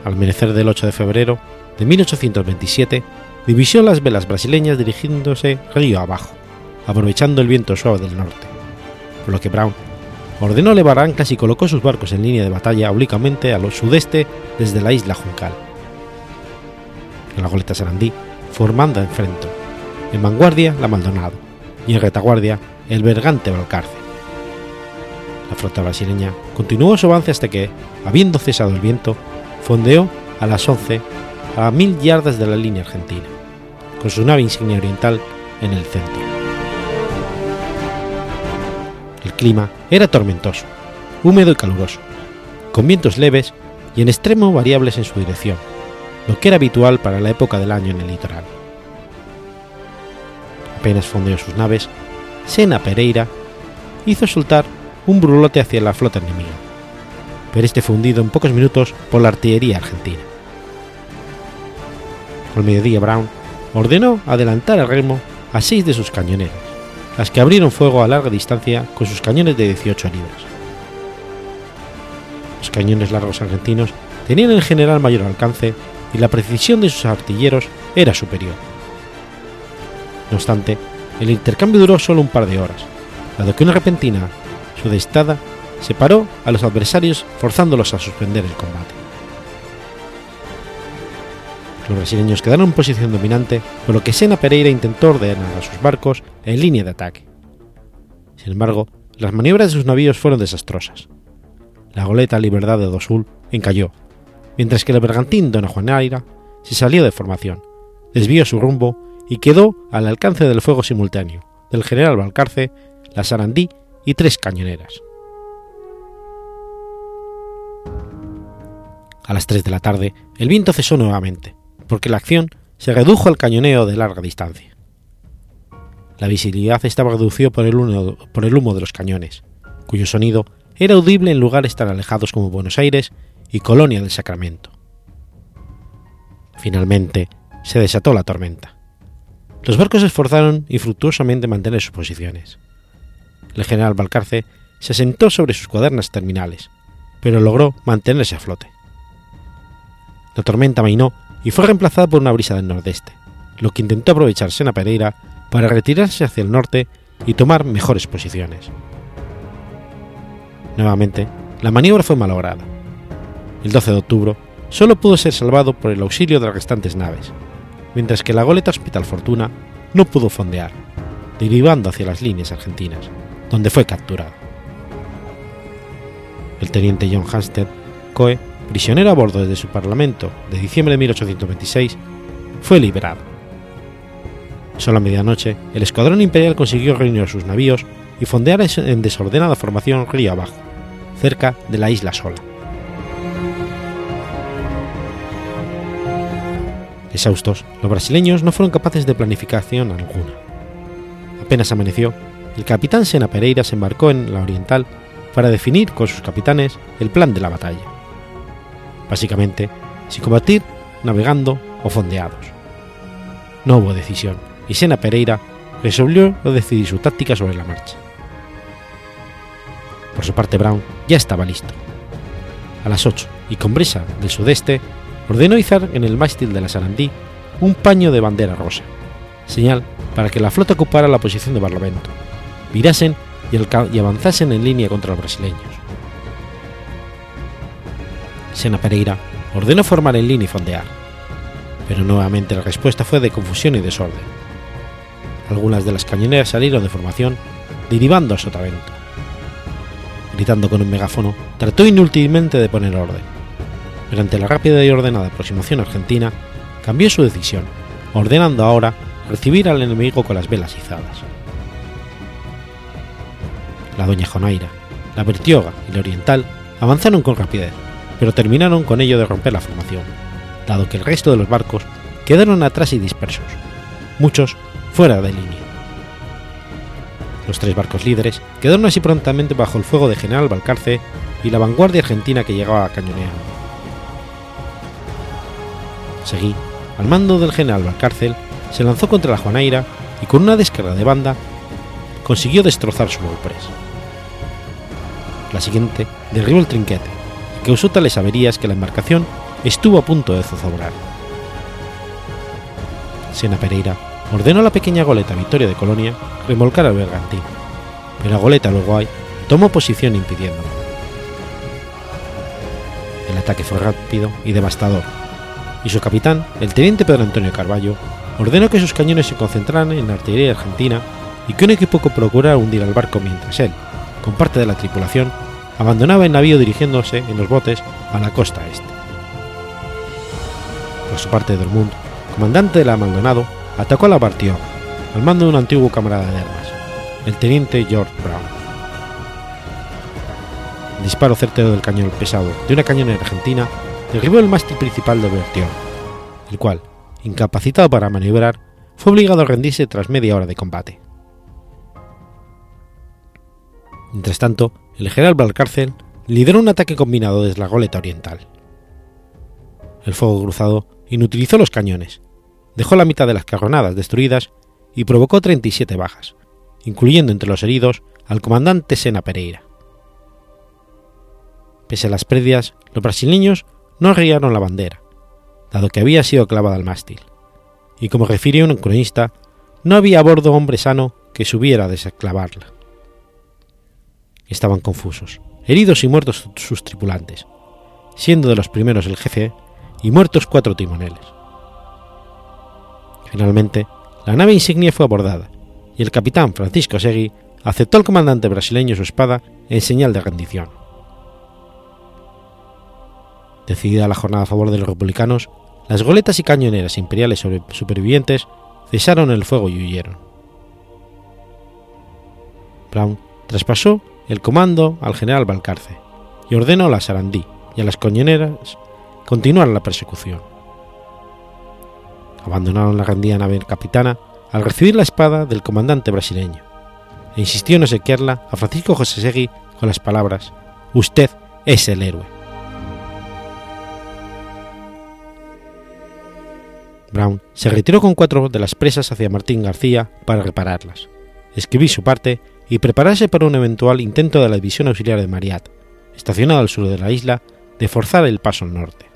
Al amanecer del 8 de febrero de 1827, divisió las velas brasileñas dirigiéndose río abajo, aprovechando el viento suave del norte, por lo que Brown ordenó levar anclas y colocó sus barcos en línea de batalla oblicuamente al sudeste desde la isla Juncal. La goleta Sarandí formando en frente, en vanguardia la Maldonado y en retaguardia el Bergante Balcarce. La flota brasileña continuó su avance hasta que, habiendo cesado el viento, fondeó a las 11 a mil yardas de la línea argentina, con su nave insignia oriental en el centro. Clima era tormentoso, húmedo y caluroso, con vientos leves y en extremo variables en su dirección, lo que era habitual para la época del año en el litoral. Apenas fondeó sus naves, Sena Pereira hizo soltar un brulote hacia la flota enemiga, pero este fue hundido en pocos minutos por la artillería argentina. Al mediodía Brown ordenó adelantar al remo a seis de sus cañoneras, las que abrieron fuego a larga distancia con sus cañones de 18 libras. Los cañones largos argentinos tenían en general mayor alcance y la precisión de sus artilleros era superior. No obstante, el intercambio duró solo un par de horas, dado que una repentina sudestada separó a los adversarios forzándolos a suspender el combate. Los brasileños quedaron en posición dominante, por lo que Sena Pereira intentó ordenar a sus barcos en línea de ataque. Sin embargo, las maniobras de sus navíos fueron desastrosas. La goleta Libertad de Dosul encalló, mientras que el bergantín Dona Juanaira se salió de formación, desvió su rumbo y quedó al alcance del fuego simultáneo del general Balcarce, la Sarandí y tres cañoneras. A las 3 de la tarde, el viento cesó nuevamente, porque la acción se redujo al cañoneo de larga distancia. La visibilidad estaba reducida por el, humo, de los cañones, cuyo sonido era audible en lugares tan alejados como Buenos Aires y Colonia del Sacramento. Finalmente, se desató la tormenta. Los barcos se esforzaron infructuosamente en mantener sus posiciones. El general Balcarce se sentó sobre sus cuadernas terminales, pero logró mantenerse a flote. La tormenta mainó y fue reemplazada por una brisa del nordeste, lo que intentó aprovechar Sena Pereira para retirarse hacia el norte y tomar mejores posiciones. Nuevamente, la maniobra fue malograda. El 12 de octubre solo pudo ser salvado por el auxilio de las restantes naves, mientras que la goleta Hospital Fortuna no pudo fondear, derivando hacia las líneas argentinas, donde fue capturado. El teniente John Hansted Coe, prisionero a bordo desde su parlamento de diciembre de 1826, fue liberado. Solo a medianoche, el escuadrón imperial consiguió reunir sus navíos y fondear en desordenada formación río abajo, cerca de la isla Sola. Exhaustos, los brasileños no fueron capaces de planificación alguna. Apenas amaneció, el capitán Sena Pereira se embarcó en la Oriental para definir con sus capitanes el plan de la batalla. Básicamente, si combatir navegando o fondeados. No hubo decisión, y Sena Pereira resolvió decidir su táctica sobre la marcha. Por su parte, Brown ya estaba listo. A las 8 y con brisa del sudeste, ordenó izar en el mástil de la Sarandí un paño de bandera rosa, señal para que la flota ocupara la posición de Barlovento, virasen y, avanzasen en línea contra los brasileños. Sena Pereira ordenó formar en línea y fondear, pero nuevamente la respuesta fue de confusión y desorden. Algunas de las cañoneras salieron de formación, derivando a Sotavento. Gritando con un megáfono, trató inútilmente de poner orden. Pero ante la rápida y ordenada aproximación argentina, cambió su decisión, ordenando ahora recibir al enemigo con las velas izadas. La Doña Jonaira, la Bertioga y la Oriental avanzaron con rapidez, pero terminaron con ello de romper la formación, dado que el resto de los barcos quedaron atrás y dispersos, muchos fuera de línea. Los tres barcos líderes quedaron así prontamente bajo el fuego de General Balcarce y la vanguardia argentina que llegaba a cañonear. Seguí, al mando del general Valcárcel, se lanzó contra la Juanaira y con una descarga de banda consiguió destrozar su Bowpress. La siguiente derribó el trinquete y causó tales averías que la embarcación estuvo a punto de zozobrar. Sena Pereira ordenó a la pequeña goleta Victoria de Colonia remolcar al bergantín, pero la goleta Uruguay tomó posición impidiéndolo. El ataque fue rápido y devastador, y su capitán, el teniente Pedro Antonio Carballo, ordenó que sus cañones se concentraran en la artillería argentina y que un equipo procurara hundir al barco mientras él, con parte de la tripulación, abandonaba el navío dirigiéndose en los botes a la costa este. Por su parte, Dormund, comandante de la Maldonado, atacó a la Bartioga, al mando de un antiguo camarada de armas, el teniente George Brown. El disparo certero del cañón pesado de una cañonera argentina derribó el mástil principal de Bertioga, el cual, incapacitado para maniobrar, fue obligado a rendirse tras media hora de combate. Mientras tanto, el general Valcárcel lideró un ataque combinado desde la goleta oriental. El fuego cruzado inutilizó los cañones, dejó la mitad de las carronadas destruidas y provocó 37 bajas, incluyendo entre los heridos al comandante Sena Pereira. Pese a las pérdidas, los brasileños no arriaron la bandera, dado que había sido clavada al mástil, y como refirió un cronista, no había a bordo hombre sano que subiera a desclavarla. Estaban confusos, heridos y muertos sus tripulantes, siendo de los primeros el jefe y muertos cuatro timoneles. Finalmente, la nave insignia fue abordada y el capitán Francisco Segui aceptó al comandante brasileño su espada en señal de rendición. Decidida la jornada a favor de los republicanos, las goletas y cañoneras imperiales supervivientes cesaron el fuego y huyeron. Brown traspasó el comando al general Balcarce y ordenó a la Sarandí y a las cañoneras continuar la persecución. Abandonaron la rendida nave capitana al recibir la espada del comandante brasileño e insistió en obsequiarla a Francisco José Segui con las palabras: Usted es el héroe. Brown se retiró con cuatro de las presas hacia Martín García para repararlas, escribir su parte y prepararse para un eventual intento de la división auxiliar de Mariat, estacionada al sur de la isla, de forzar el paso al norte.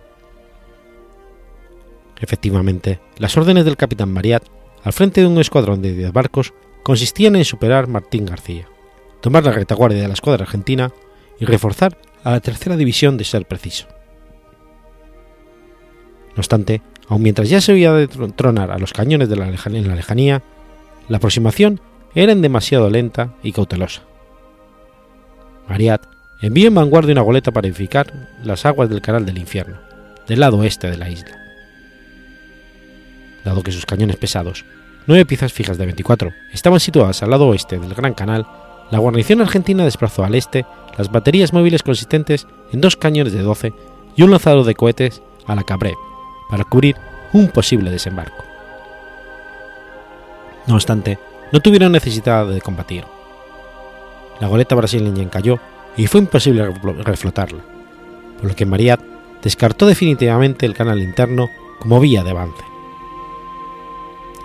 Efectivamente, las órdenes del capitán Mariat, al frente de un escuadrón de 10 barcos, consistían en superar Martín García, tomar la retaguardia de la escuadra argentina y reforzar a la tercera división de ser preciso. No obstante, aun mientras ya se oía de tronar a los cañones de la en la lejanía, la aproximación era demasiado lenta y cautelosa. Mariat envió en vanguardia una goleta para edificar las aguas del canal del infierno, del lado oeste de la isla. Dado que sus cañones pesados, nueve piezas fijas de 24, estaban situadas al lado oeste del Gran Canal, la guarnición argentina desplazó al este las baterías móviles consistentes en dos cañones de 12 y un lanzador de cohetes a la Cabré para cubrir un posible desembarco. No obstante, no tuvieron necesidad de combatir. La goleta brasileña encalló y fue imposible reflotarla, por lo que Mariat descartó definitivamente el canal interno como vía de avance.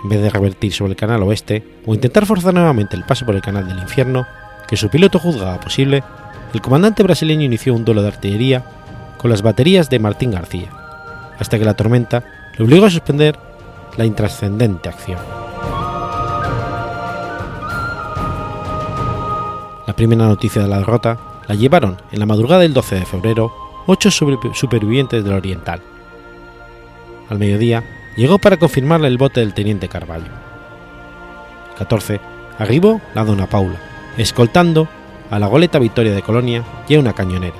En vez de revertir sobre el canal oeste o intentar forzar nuevamente el paso por el canal del infierno, que su piloto juzgaba posible, el comandante brasileño inició un duelo de artillería con las baterías de Martín García, hasta que la tormenta le obligó a suspender la intrascendente acción. La primera noticia de la derrota la llevaron en la madrugada del 12 de febrero ocho supervivientes del Oriental. Al mediodía llegó para confirmarle el bote del teniente Carvalho. El 14 arribó la Dona Paula, escoltando a la goleta Victoria de Colonia y a una cañonera,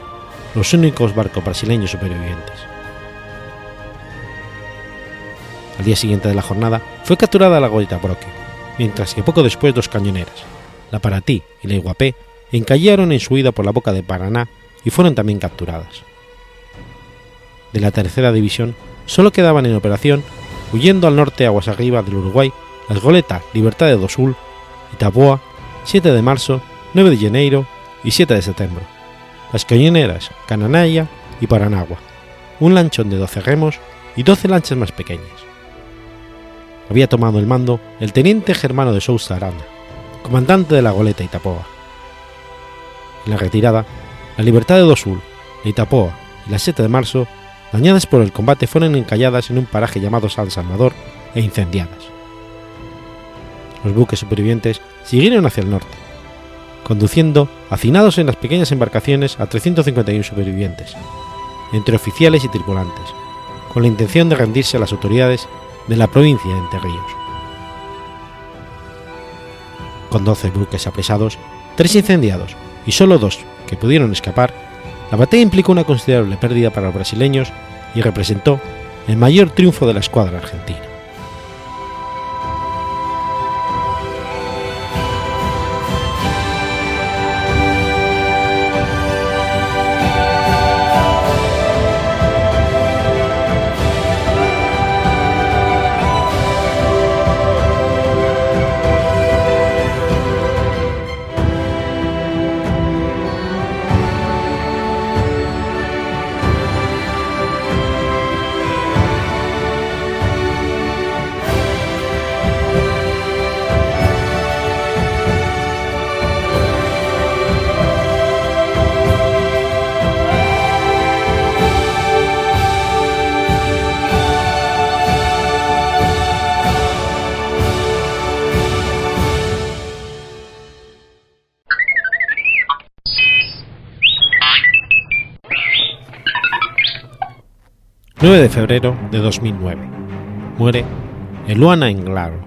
los únicos barcos brasileños supervivientes. Al día siguiente de la jornada fue capturada la goleta Broque, mientras que poco después dos cañoneras, la Paratí y la Iguapé, encallaron en su huida por la boca de Paraná y fueron también capturadas. De la tercera división solo quedaban en operación, huyendo al norte aguas arriba del Uruguay, las goletas Libertad de Sul, Itaboa, 7 de marzo, 9 de enero y 7 de septiembre, las cañoneras Cananaya y Paranagua, un lanchón de 12 remos y 12 lanchas más pequeñas. Había tomado el mando el teniente Germano de Sousa Aranda, comandante de la goleta Itapoa. En la retirada, la Libertad de Dosul, la Itapoa y la 7 de marzo, dañadas por el combate, fueron encalladas en un paraje llamado San Salvador e incendiadas. Los buques supervivientes siguieron hacia el norte, conduciendo hacinados en las pequeñas embarcaciones a 351 supervivientes, entre oficiales y tripulantes, con la intención de rendirse a las autoridades de la provincia de Entre Ríos. Con 12 buques apresados, 3 incendiados y solo dos que pudieron escapar, la batalla implicó una considerable pérdida para los brasileños y representó el mayor triunfo de la escuadra argentina. Febrero de 2009. Muere Eluana Englaro.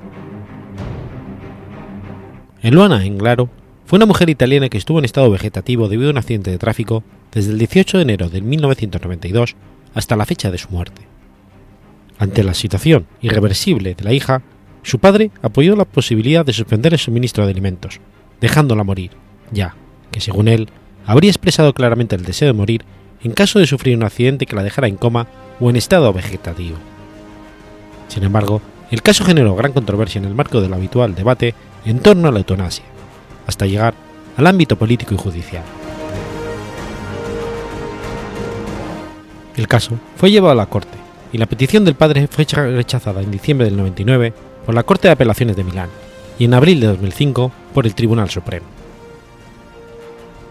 Eluana Englaro fue una mujer italiana que estuvo en estado vegetativo debido a un accidente de tráfico desde el 18 de enero de 1992 hasta la fecha de su muerte. Ante la situación irreversible de la hija, su padre apoyó la posibilidad de suspender el suministro de alimentos, dejándola morir, ya que según él habría expresado claramente el deseo de morir en caso de sufrir un accidente que la dejara en coma o en estado vegetativo. Sin embargo, el caso generó gran controversia en el marco del habitual debate en torno a la eutanasia, hasta llegar al ámbito político y judicial. El caso fue llevado a la Corte y la petición del padre fue rechazada en diciembre del 99 por la Corte de Apelaciones de Milán y en abril de 2005 por el Tribunal Supremo.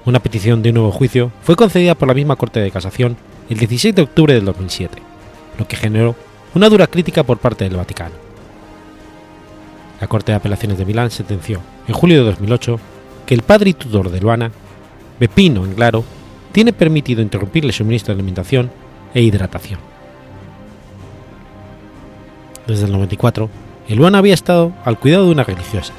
Una petición de un nuevo juicio fue concedida por la misma Corte de Casación el 16 de octubre del 2007, lo que generó una dura crítica por parte del Vaticano. La Corte de Apelaciones de Milán sentenció, en julio de 2008, que el padre y tutor de Luana, Pepino Englaro, tiene permitido interrumpirle el suministro de alimentación e hidratación. Desde el 94, Luana había estado al cuidado de unas religiosas,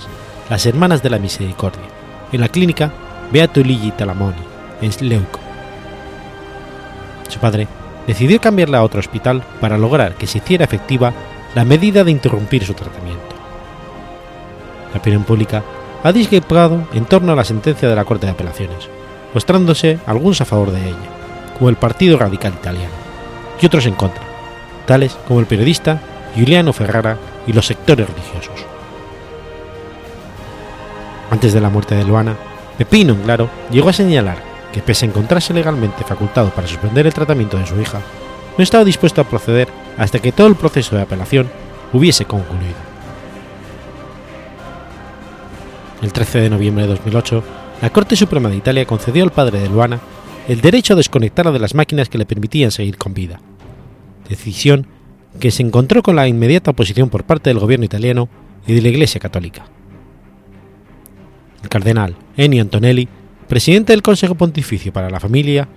las Hermanas de la Misericordia, en la clínica Beato Luigi Talamoni, en Leuco, su padre decidió cambiarla a otro hospital para lograr que se hiciera efectiva la medida de interrumpir su tratamiento. La opinión pública ha discrepado en torno a la sentencia de la Corte de Apelaciones, mostrándose algunos a favor de ella, como el Partido Radical Italiano, y otros en contra, tales como el periodista Giuliano Ferrara y los sectores religiosos. Antes de la muerte de Luana, Pepino, claro, llegó a señalar que pese a encontrarse legalmente facultado para suspender el tratamiento de su hija, no estaba dispuesto a proceder hasta que todo el proceso de apelación hubiese concluido. El 13 de noviembre de 2008, la Corte Suprema de Italia concedió al padre de Luana el derecho a desconectarla de las máquinas que le permitían seguir con vida, decisión que se encontró con la inmediata oposición por parte del gobierno italiano y de la Iglesia Católica. El cardenal Ennio Antonelli presidente del Consejo Pontificio para la Familia,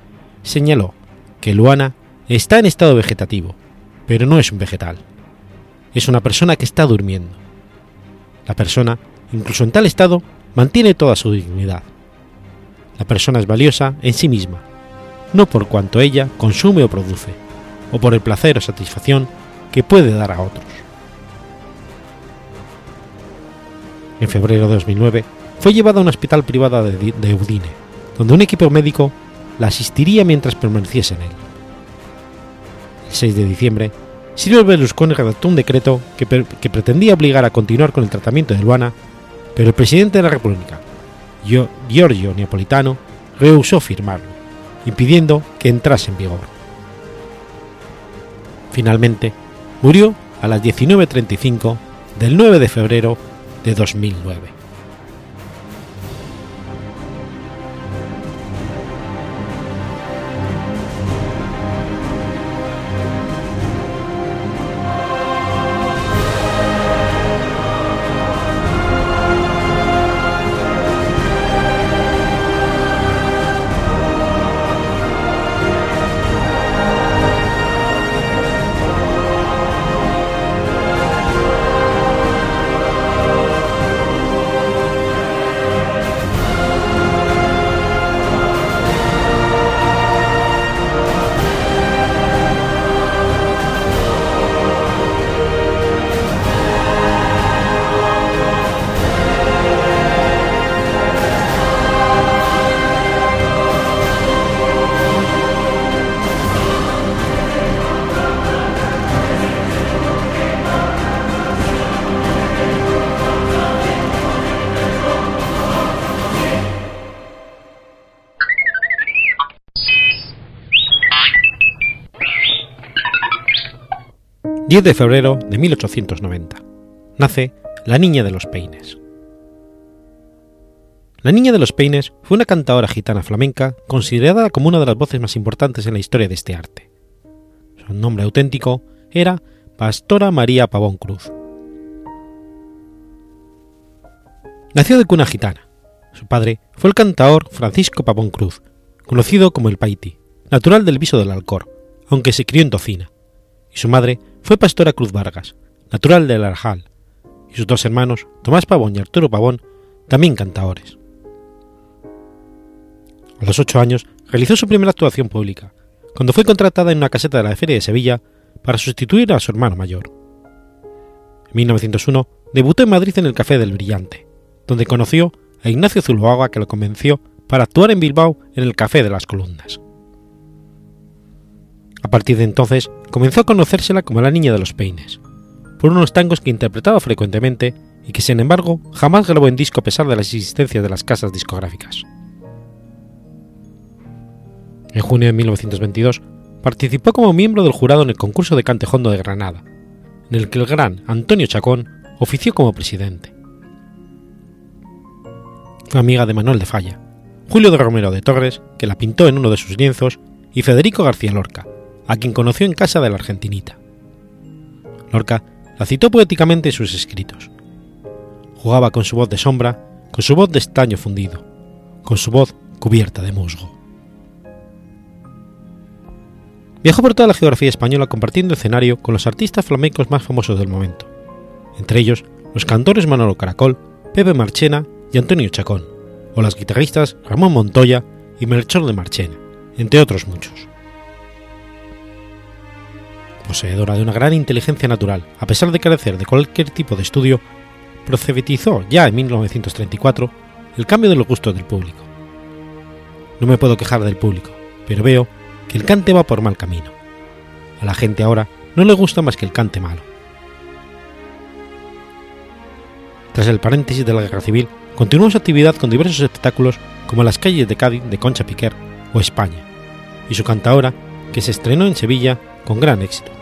señaló que Luana está en estado vegetativo, pero no es un vegetal. Es una persona que está durmiendo. La persona, incluso en tal estado, mantiene toda su dignidad. La persona es valiosa en sí misma, no por cuanto ella consume o produce, o por el placer o satisfacción que puede dar a otros. En febrero de 2009, fue llevada a un hospital privado de Udine, donde un equipo médico la asistiría mientras permaneciese en él. El 6 de diciembre, Silvio Berlusconi redactó un decreto que, que, pretendía obligar a continuar con el tratamiento de Luana, pero el presidente de la República, Giorgio Neapolitano, rehusó firmarlo, impidiendo que entrase en vigor. Finalmente, murió a las 19.35 del 9 de febrero de 2009. 10 de febrero de 1890. Nace La Niña de los Peines. La Niña de los Peines fue una cantadora gitana flamenca considerada como una de las voces más importantes en la historia de este arte. Su nombre auténtico era Pastora María Pavón Cruz. Nació de cuna gitana. Su padre fue el cantador Francisco Pavón Cruz, conocido como el Paiti, natural del Viso del Alcor, aunque se crió en Tocina, su madre fue Pastora Cruz Vargas, natural del Arjal, y sus dos hermanos, Tomás Pavón y Arturo Pavón, también cantadores. A los ocho años realizó su primera actuación pública, cuando fue contratada en una caseta de la Feria de Sevilla para sustituir a su hermano mayor. En 1901 debutó en Madrid en el Café del Brillante, donde conoció a Ignacio Zuloaga que lo convenció para actuar en Bilbao en el Café de las Columnas. A partir de entonces comenzó a conocérsela como la niña de los peines, por unos tangos que interpretaba frecuentemente y que sin embargo jamás grabó en disco a pesar de la existencia de las casas discográficas. En junio de 1922 participó como miembro del jurado en el concurso de Cantejondo de Granada, en el que el gran Antonio Chacón ofició como presidente. Fue amiga de Manuel de Falla, Julio de Romero de Torres, que la pintó en uno de sus lienzos, y Federico García Lorca, a quien conoció en casa de la argentinita. Lorca la citó poéticamente en sus escritos. Jugaba con su voz de sombra, con su voz de estaño fundido, con su voz cubierta de musgo. Viajó por toda la geografía española compartiendo escenario con los artistas flamencos más famosos del momento, entre ellos los cantores Manolo Caracol, Pepe Marchena y Antonio Chacón, o las guitarristas Ramón Montoya y Melchor de Marchena, entre otros muchos poseedora de una gran inteligencia natural, a pesar de carecer de cualquier tipo de estudio, profetizó ya en 1934 el cambio de los gustos del público. No me puedo quejar del público, pero veo que el cante va por mal camino. A la gente ahora no le gusta más que el cante malo. Tras el paréntesis de la guerra civil, continuó su actividad con diversos espectáculos como Las calles de Cádiz de Concha Piquer o España, y su cantadora, que se estrenó en Sevilla con gran éxito.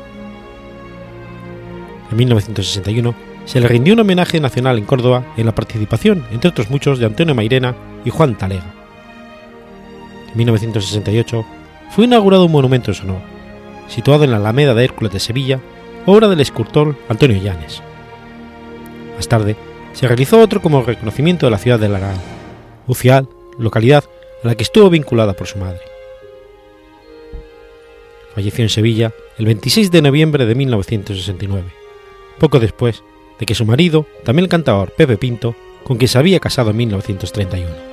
En 1961 se le rindió un homenaje nacional en Córdoba en la participación, entre otros muchos, de Antonio Mairena y Juan Talega. En 1968 fue inaugurado un monumento en su honor, situado en la Alameda de Hércules de Sevilla, obra del escultor Antonio Llanes. Más tarde, se realizó otro como reconocimiento de la ciudad de Larán, Ucial, localidad a la que estuvo vinculada por su madre. Falleció en Sevilla el 26 de noviembre de 1969, poco después de que su marido, también el cantador Pepe Pinto, con quien se había casado en 1931.